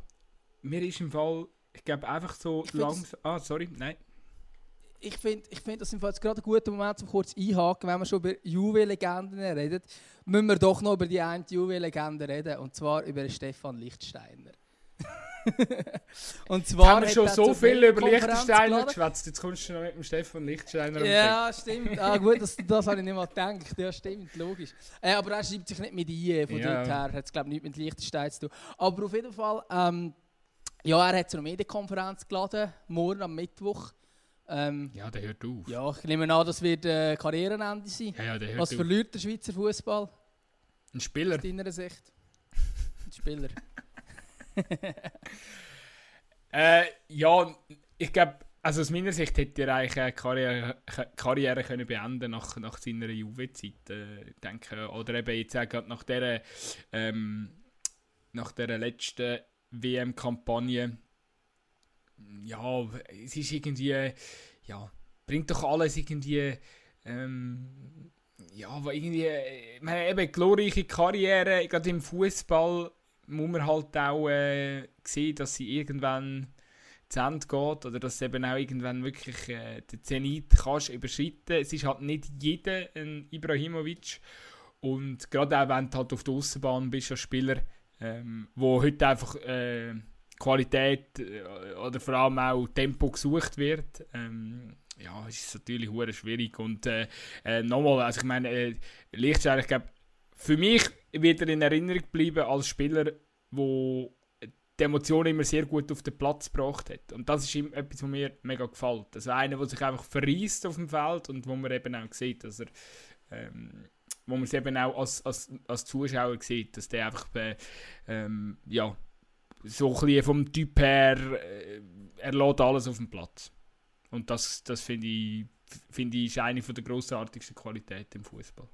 mir ist im Fall, ich glaube einfach so langsam... Ah, sorry, nein ich finde, ich find, das ist jetzt gerade ein guter Moment, um kurz einhaken, wenn wir schon über Juve-Legenden reden, müssen wir doch noch über die eine Juve-Legende reden, und zwar über Stefan Lichtsteiner. und zwar haben wir schon so viel über Lichtsteiner geschwätzt, jetzt kommst du noch mit dem Stefan Lichtsteiner Ja, stimmt. Ah, gut, das, das habe ich nicht mal gedacht. Ja, stimmt, logisch. Äh, aber er schreibt sich nicht mit ein, von ja. dort her hat es, glaube ich, nichts mit Lichtsteiner zu tun. Aber auf jeden Fall, ähm, ja, er hat so eine Medienkonferenz geladen, morgen am Mittwoch. Ähm, ja, der hört auf. Ja, ich nehme an, das wird äh, Karrierenende sein. Ja, ja, der hört Was verliert der Schweizer Fußball? Ein Spieler. Aus deiner Sicht? Ein Spieler. äh, ja, ich glaube, also aus meiner Sicht hätte er eigentlich eine Karriere, Karriere können beenden nach, nach seiner Juve-Zeit. Äh, denke, oder eben jetzt auch nach dieser, ähm, nach dieser letzten WM-Kampagne ja, es ist irgendwie, ja, bringt doch alles irgendwie, ähm, ja, irgendwie, man hat eben glorreiche Karriere, gerade im Fußball muss man halt auch äh, sehen, dass sie irgendwann zu Ende geht oder dass eben auch irgendwann wirklich äh, den Zenit kannst überschreiten. Es ist halt nicht jeder ein Ibrahimovic und gerade auch wenn du halt auf der Außenbahn bist als Spieler, ähm, wo heute einfach äh, Qualität äh, oder vor allem auch Tempo gesucht wird, ähm, ja, ist es natürlich hure schwierig. Und äh, äh, nochmal, also ich meine, äh, Lichtstein, ich glaube, für mich wird er in Erinnerung bleiben als Spieler, wo die Emotionen immer sehr gut auf den Platz gebracht hat. Und das ist ihm etwas, was mir mega gefällt. Also einer, der sich einfach verreist auf dem Feld und wo man eben auch sieht, dass er ähm, wo man es eben auch als, als, als Zuschauer sieht, dass der einfach äh, ähm, ja, so ein bisschen vom Typ her, äh, er lädt alles auf dem Platz. Und das, das finde ich, find ich ist eine der grossartigsten Qualitäten im Fußball.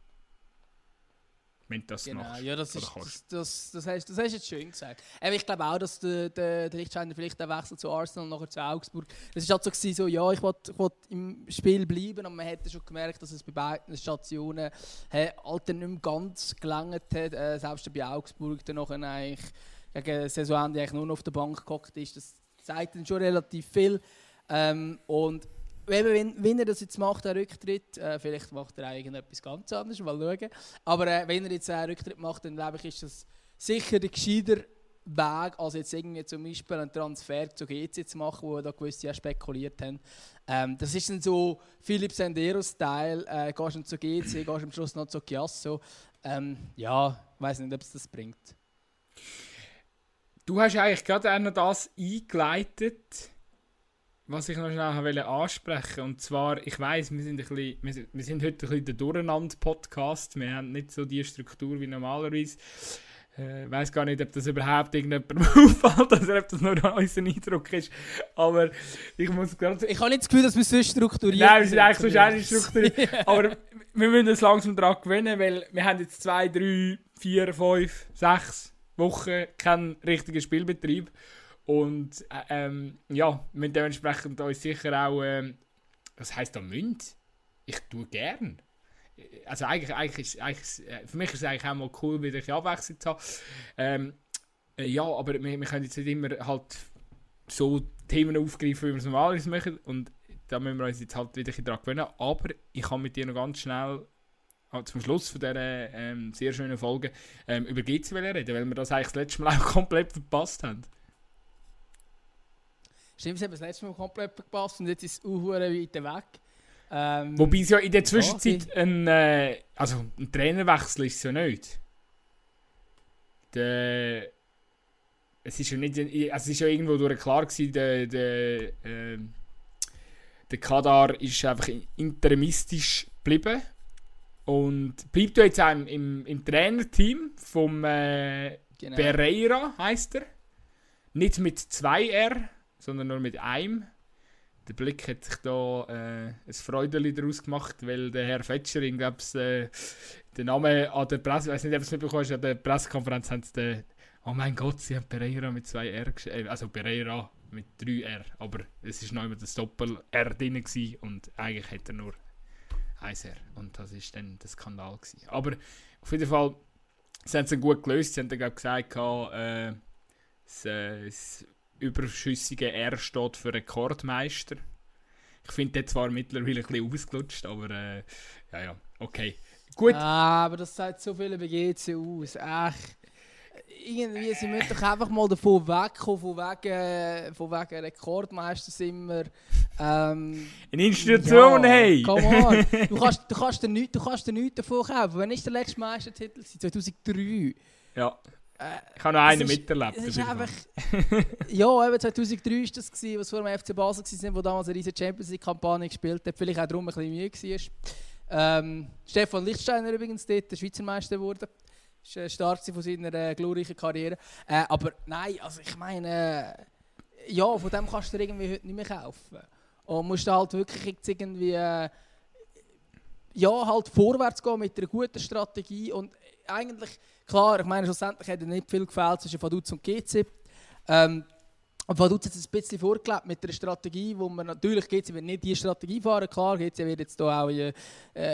Wenn das genau, machst, ja, das, ist, das, das, das, hast, das hast du jetzt schön gesagt. Aber ich glaube auch, dass der, der, der Lichtscheiner vielleicht der Wechsel zu Arsenal nachher zu Augsburg, das war halt so, gewesen, so ja, ich wollte im Spiel bleiben, und man hätte schon gemerkt, dass es bei beiden Stationen hey, halt nicht mehr ganz gelangt hat, äh, selbst bei Augsburg dann nachher eigentlich gegen Saisonende eigentlich nur noch auf der Bank gehockt ist. Das zeigt dann schon relativ viel. Ähm, und wenn, wenn er das jetzt macht, der Rücktritt, äh, vielleicht macht er irgendetwas ganz anderes, mal schauen. Aber äh, wenn er jetzt einen Rücktritt macht, dann glaube ich, ist das sicher der gescheiter Weg, als jetzt irgendwie zum Beispiel einen Transfer zu GC zu machen, wo da gewisse ja spekuliert haben. Ähm, das ist dann so Philipp Sendero-Style, äh, gehst du zu GC, gehst am Schluss noch zu Chiasso. Ähm, ja, weiß nicht, ob es das bringt. Du hast eigentlich gerade auch noch das eingeleitet, was ich noch schnell ansprechen wollte. Und zwar, ich weiß, wir sind, wir, wir sind heute ein bisschen der Durcheinander-Podcast. Wir haben nicht so die Struktur wie normalerweise. Ich äh, weiß gar nicht, ob das überhaupt irgendjemandem auffällt oder ob das nur unser Eindruck ist. Aber ich muss gerade. Ich habe nicht das Gefühl, dass wir so strukturiert sind. Nein, wir sind eigentlich so auch strukturiert. Aber wir müssen uns langsam daran gewöhnen, weil wir haben jetzt zwei, drei, vier, fünf, sechs Wochen keinen richtigen Spielbetrieb. Und äh, ähm, ja, wir dementsprechend uns sicher auch, ähm, was heisst da Münd? Ich tue gern. Also eigentlich, eigentlich, ist, eigentlich äh, für mich ist es eigentlich auch mal cool, wieder ein Abwechslung zu haben. Ähm, äh, ja, aber wir, wir können jetzt nicht immer halt so Themen aufgreifen, wie wir es normalerweise machen. Und da müssen wir uns jetzt halt wieder daran gewöhnen. Aber ich kann mit dir noch ganz schnell zum Schluss von dieser ähm, sehr schönen Folge ähm, über GC reden, weil wir das eigentlich das letzte Mal auch komplett verpasst haben. Stimmt, es hat das letzte Mal komplett verpasst und jetzt ist es auch weit weg. Ähm, Wobei es ja in der Zwischenzeit ja, ein, äh, also ein Trainerwechsel ist es ja nicht. Der, es ist ja nicht, also es ist ja irgendwo durch klar gewesen, der, der, äh, der Kadar ist einfach interimistisch geblieben und bleibt jetzt auch im, im Trainerteam vom äh, genau. Pereira, heißt er. Nicht mit zwei R, sondern nur mit einem. Der Blick hat sich da äh, ein Freudeli daraus gemacht, weil der Herr ich, äh, den Namen an der Presse, ich weiß nicht, ob du es mitbekommen hast, an der Pressekonferenz haben sie den, oh mein Gott, sie haben Pereira mit zwei R geschrieben, äh, also Pereira mit drei R, aber es ist noch immer das Doppel-R drin und eigentlich hat er nur ein R und das ist dann der Skandal gewesen. Aber auf jeden Fall, sie haben es gut gelöst, sie haben dann gesagt, äh, das, äh, das überschüssige R steht für Rekordmeister. Ich finde der zwar mittlerweile ein bisschen ausgelutscht, aber äh, ja, ja, okay. Gut. Ah, aber das sagt so viele bei GC aus. Echt. Irgendwie, sie müssen doch einfach mal davon wegkommen, von wegen, von wegen Rekordmeister sind wir. Ähm, Eine Institution, ja, hey! Come on. Du kannst, du, kannst dir nicht, du kannst dir nichts davon kaufen. Wann ist der letzte Meistertitel? 2003. Ja. Ich habe noch einen ist, miterlebt. Das ist einfach, ja, eben 2003 war das, gewesen, was vor dem FC Basel war, wo damals eine riesige Champions League-Kampagne gespielt hat. Vielleicht auch darum ein bisschen müde war. Ähm, Stefan Lichtsteiner übrigens dort, der Schweizer Meister geworden. Das war ein Start von seiner äh, glorreichen Karriere. Äh, aber nein, also ich meine, äh, ja, von dem kannst du irgendwie heute nicht mehr kaufen. Und musst halt wirklich jetzt irgendwie, äh, ja, halt vorwärts gehen mit einer guten Strategie und eigentlich, klar, ich meine, schlussendlich hat er nicht viel gefällt zwischen Vaduz und GC. Ähm, und Vaduz hat es ein bisschen vorgelebt mit einer Strategie, wo man natürlich GC wird nicht diese Strategie fahren, klar, GC wird jetzt hier auch, äh,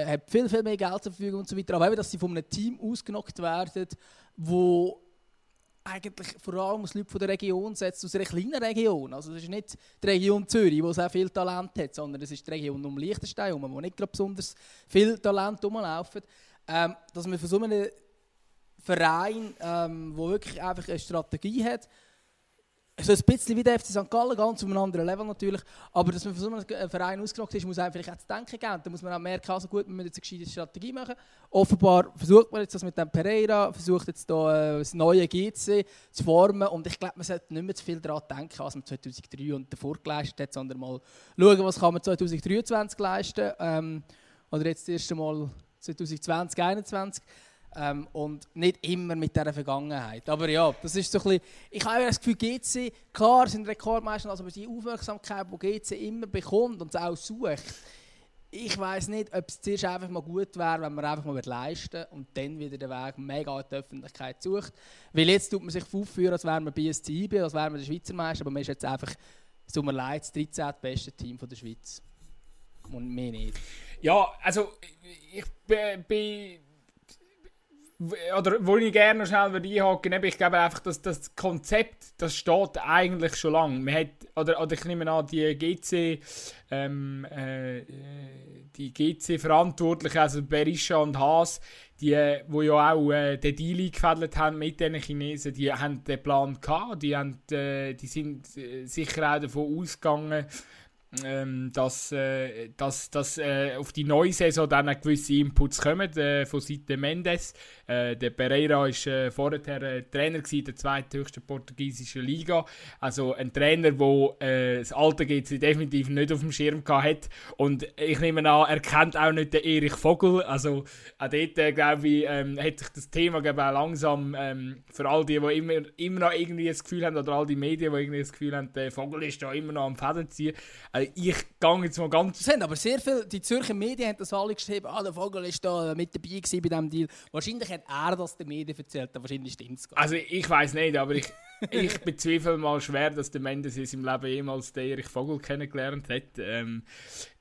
hat viel, viel mehr Geld zur Verfügung und so weiter, aber eben, dass sie von einem Team ausgenockt werden, wo eigentlich vor allem aus Leuten von der Region setzt, aus einer kleinen Region. Also es ist nicht die Region Zürich, wo sehr viel Talent hat, sondern es ist die Region um Liechtenstein, wo nicht gerade besonders viel Talent rumlaufen. Ähm, dass man von so einem Verein, ähm, wo wirklich einfach eine Strategie hat, so ein bisschen wie der FC St. Gallen, ganz auf einem anderen Level natürlich, aber dass man von so einem Verein ausgenockt ist, muss einem vielleicht auch zu denken geben. Da muss man auch merken, also gut, wir müssen jetzt eine gescheite Strategie machen. Offenbar versucht man jetzt das mit dem Pereira, versucht jetzt da äh, das neue GC zu formen und ich glaube, man sollte nicht mehr zu viel daran denken, was man 2003 und davor geleistet hat, sondern mal schauen, was kann man 2023 leisten ähm, oder jetzt das erste Mal 2020, 2021. Ähm, und nicht immer mit dieser Vergangenheit. Aber ja, das ist so ein bisschen, ich habe das Gefühl, GC, klar sind Rekordmeister, also die Aufmerksamkeit, die GC immer bekommt und auch sucht, ich weiß nicht, ob es zuerst einfach mal gut wäre, wenn man einfach mal leisten und dann wieder den Weg mega in die Öffentlichkeit sucht. Weil jetzt tut man sich aufführen, als wäre man BSC als wäre man der Schweizer Meister, aber man ist jetzt einfach, es tut mir leid, das 13. beste Team der Schweiz. Und mehr nicht. Ja, also ich bin oder wo ich gerne noch schnell einhaken ich glaube einfach, dass das Konzept, das steht eigentlich schon lange. Man hat, oder, oder ich nehme an, die GC, ähm, äh, die GC-Verantwortlichen, also Berisha und Haas, die, wo ja auch äh, den Deal eingefädelt haben mit den Chinesen, die haben den Plan gehabt, die, haben, äh, die sind äh, sicher auch davon ausgegangen, ähm, dass, äh, dass, dass äh, auf die neue Saison dann gewisse Inputs kommen äh, von Seiten Mendes. Äh, der Pereira war äh, vorher äh, Trainer gewesen, der zweithöchsten portugiesischen Liga. Also ein Trainer, der äh, das alte GC definitiv nicht auf dem Schirm hat. Und ich nehme an, er kennt auch nicht den Erich Vogel. Also auch dort, äh, glaube ich, ähm, hat sich das Thema glaube auch langsam ähm, für all die, die immer, immer noch irgendwie das Gefühl haben, oder all die Medien, die irgendwie das Gefühl haben, der Vogel ist da immer noch am Fäden ziehen. Also ich gehe jetzt mal ganz... Das haben aber sehr viele, die Zürcher Medien haben das alle geschrieben, ah, der Vogel ist da mit dabei bei diesem Deal. Wahrscheinlich hat hat er das den Medien erzählt, wahrscheinlich stimmt es Also ich weiß nicht, aber ich, ich bezweifle mal schwer, dass der Mendes in seinem Leben jemals den Erich Vogel kennengelernt hat. Ähm,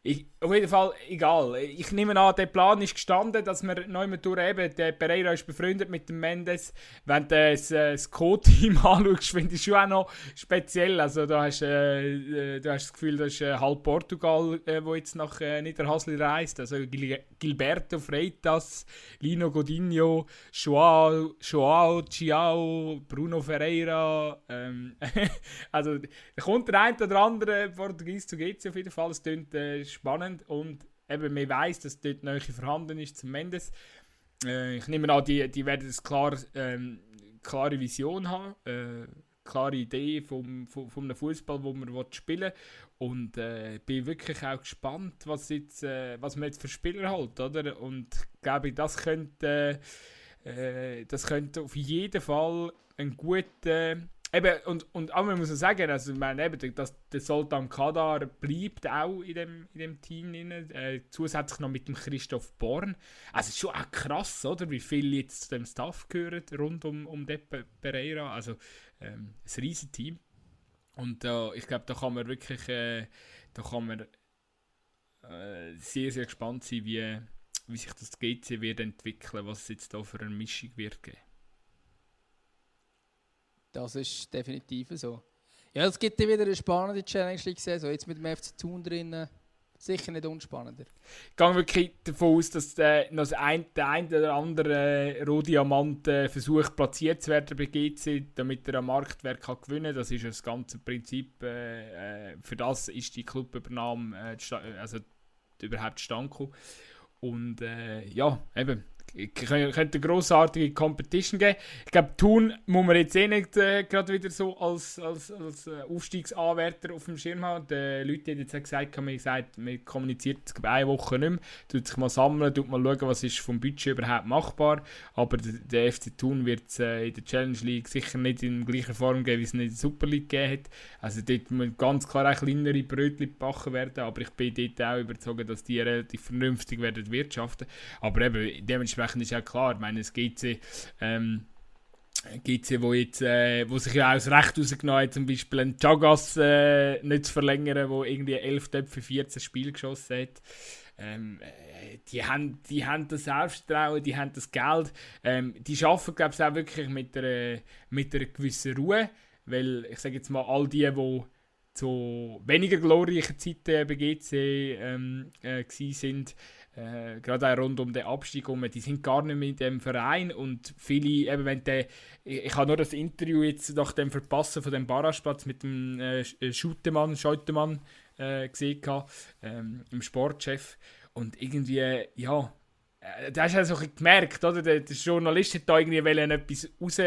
ich, auf jeden Fall, egal. Ich nehme an, der Plan ist gestanden, dass wir neu durch eben, der Pereira ist befreundet mit dem Mendes. Wenn du das, äh, das Co-Team anschaust, finde ich schon auch noch speziell. Also da hast äh, äh, du hast das Gefühl, das ist äh, halb Portugal, äh, wo jetzt nach äh, Niederhasli reist. Also Gil Gilberto Freitas, Lino Godinho, Joao, Joao Ciao, Bruno Ferreira. Ähm, also da kommt der ein oder andere Portugies zu GC auf jeden Fall. Es klingt äh, spannend und eben man weiß, dass dort Nähe vorhanden ist zum. Äh, ich nehme an, die, die werden eine klar, ähm, klare Vision haben, äh, klare Idee vom, vom, vom Fußball, wo man spielen will. Und äh, bin wirklich auch gespannt, was, jetzt, äh, was man jetzt für Spieler hat. Oder? Und ich glaube, das könnte, äh, das könnte auf jeden Fall ein guter eben, und, und auch man muss sagen, also, meine, eben, dass der Sultan Kadar bleibt auch in dem, in dem Team drin, äh, zusätzlich noch mit dem Christoph Born. Also es ist schon auch krass, oder, wie viel jetzt zu dem Staff gehören rund um, um Deppe Pereira. Also ähm, ein riesiges Team. Und äh, ich glaube, da kann man wirklich, äh, da kann man äh, sehr, sehr gespannt sein, wie, wie sich das GC wird entwickeln, was es jetzt da für eine Mischung wird geben. Das ist definitiv so. Ja, es gibt wieder eine spannende Challenge League Saison. Jetzt mit dem FC Thun drin. Sicher nicht unspannender. Ich gehe wirklich davon aus, dass äh, noch ein, der ein oder andere äh, Rohdiamant äh, versucht, platziert zu werden bei GC, damit er am Marktwert kann gewinnen kann. Das ist das ganze Prinzip. Äh, äh für das ist die Clubübernahme äh, also überhaupt stand Und äh, ja, eben, könnte eine grossartige Competition geben. Ich glaube, Thun muss man jetzt eh nicht äh, gerade wieder so als, als, als äh, Aufstiegsanwärter auf dem Schirm haben. Die Leute haben jetzt gesagt, man gesagt, man kommuniziert eine Woche nicht mehr, tut sich mal sammeln, tut mal schauen, was ist vom Budget überhaupt machbar. Aber der, FC Thun wird es äh, in der Challenge League sicher nicht in gleicher Form geben, wie es in der Super League gegeben hat. Also dort muss ganz klar auch kleinere Brötchen gebacken werden, aber ich bin dort auch überzeugt, dass die relativ vernünftig werden wirtschaften. Aber eben, dementsprechend dementsprechend ist ja klar, ich meine, es gibt sie, ähm, GC, wo, jetzt, äh, wo sich ja auch Recht rausgenommen hat, zum Beispiel einen Chagas äh, nicht zu verlängern, der irgendwie 11 Töpfe 14 Spiele geschossen hat. Ähm, äh, die, haben, die haben das Selbstvertrauen, die haben das Geld. Ähm, die arbeiten, glaube ich, auch wirklich mit einer, mit einer gewissen Ruhe, weil ich sage jetzt mal, all die, die zu weniger glorreichen Zeiten bei GC ähm, äh, sind, äh, gerade auch rund um den Abstieg um, die sind gar nicht mehr in dem Verein und viele, eben wenn der, ich, ich habe nur das Interview jetzt nach dem Verpassen von dem Barrageplatz mit dem äh, äh Schutemann, Scheutemann äh, gesehen, ähm, im Sportchef und irgendwie, ja, äh, da hast du also gemerkt, oder? Der, der Journalist hat da irgendwie etwas raus,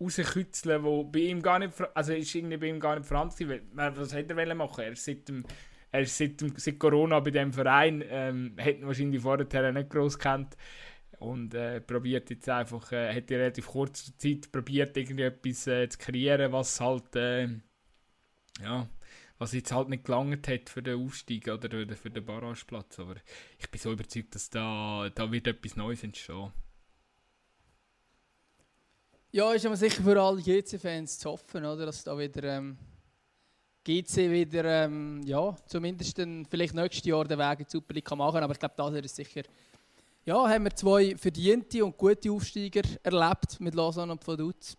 rauskitzeln, wo bei ihm gar nicht, also ist irgendwie bei ihm gar nicht vorhanden Was hätte er machen? Er ist seit dem er ist seit, seit Corona bei dem Verein, ähm, hat ihn wahrscheinlich vorher nicht groß kennt und äh, probiert jetzt einfach, äh, hat in relativ kurzer Zeit probiert irgendwie etwas äh, zu kreieren, was halt, äh, ja, was jetzt halt nicht gelangt hat für den Aufstieg oder für den Barrageplatz. Aber ich bin so überzeugt, dass da, da wird etwas Neues entstehen. Ja, ist aber sicher für alle GC-Fans zu hoffen, oder, dass da wieder ähm, GC wieder, ähm, ja, zumindest dann vielleicht nächstes Jahr den Weg in die Super League machen Aber ich glaube, das ist sicher, ja, haben wir zwei verdiente und gute Aufsteiger erlebt mit Lausanne und Vaduz.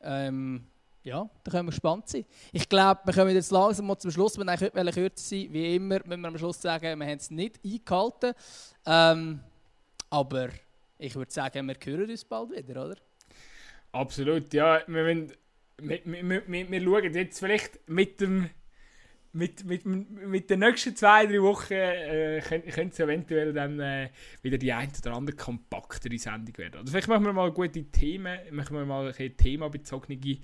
Ähm, ja, da können wir gespannt sein. Ich glaube, wir kommen jetzt langsam mal zum Schluss. Wenn ich heute kürzer sein wie immer, müssen wir am Schluss sagen, wir haben es nicht eingehalten. Ähm, aber ich würde sagen, wir hören uns bald wieder, oder? Absolut, ja. Wir müssen wir, wir, wir, wir schauen jetzt vielleicht mit dem mit, mit, mit den nächsten zwei, drei Wochen äh, könnte es eventuell dann äh, wieder die ein oder andere kompaktere Sendung werden. Also vielleicht machen wir mal gute Themen, machen wir mal ein themabezogene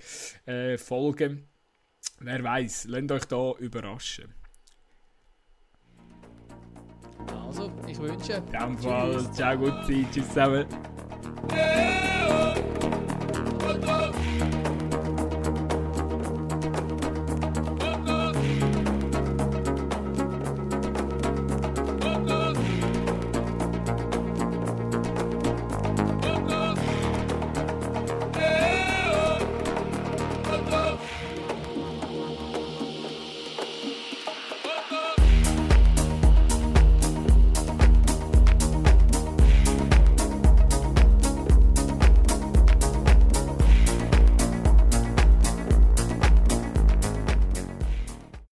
äh, Folgen. Wer weiß, lasst euch da überraschen. Also, ich wünsche. Dem Fall, ciao, gut Zeit, tschüss zusammen.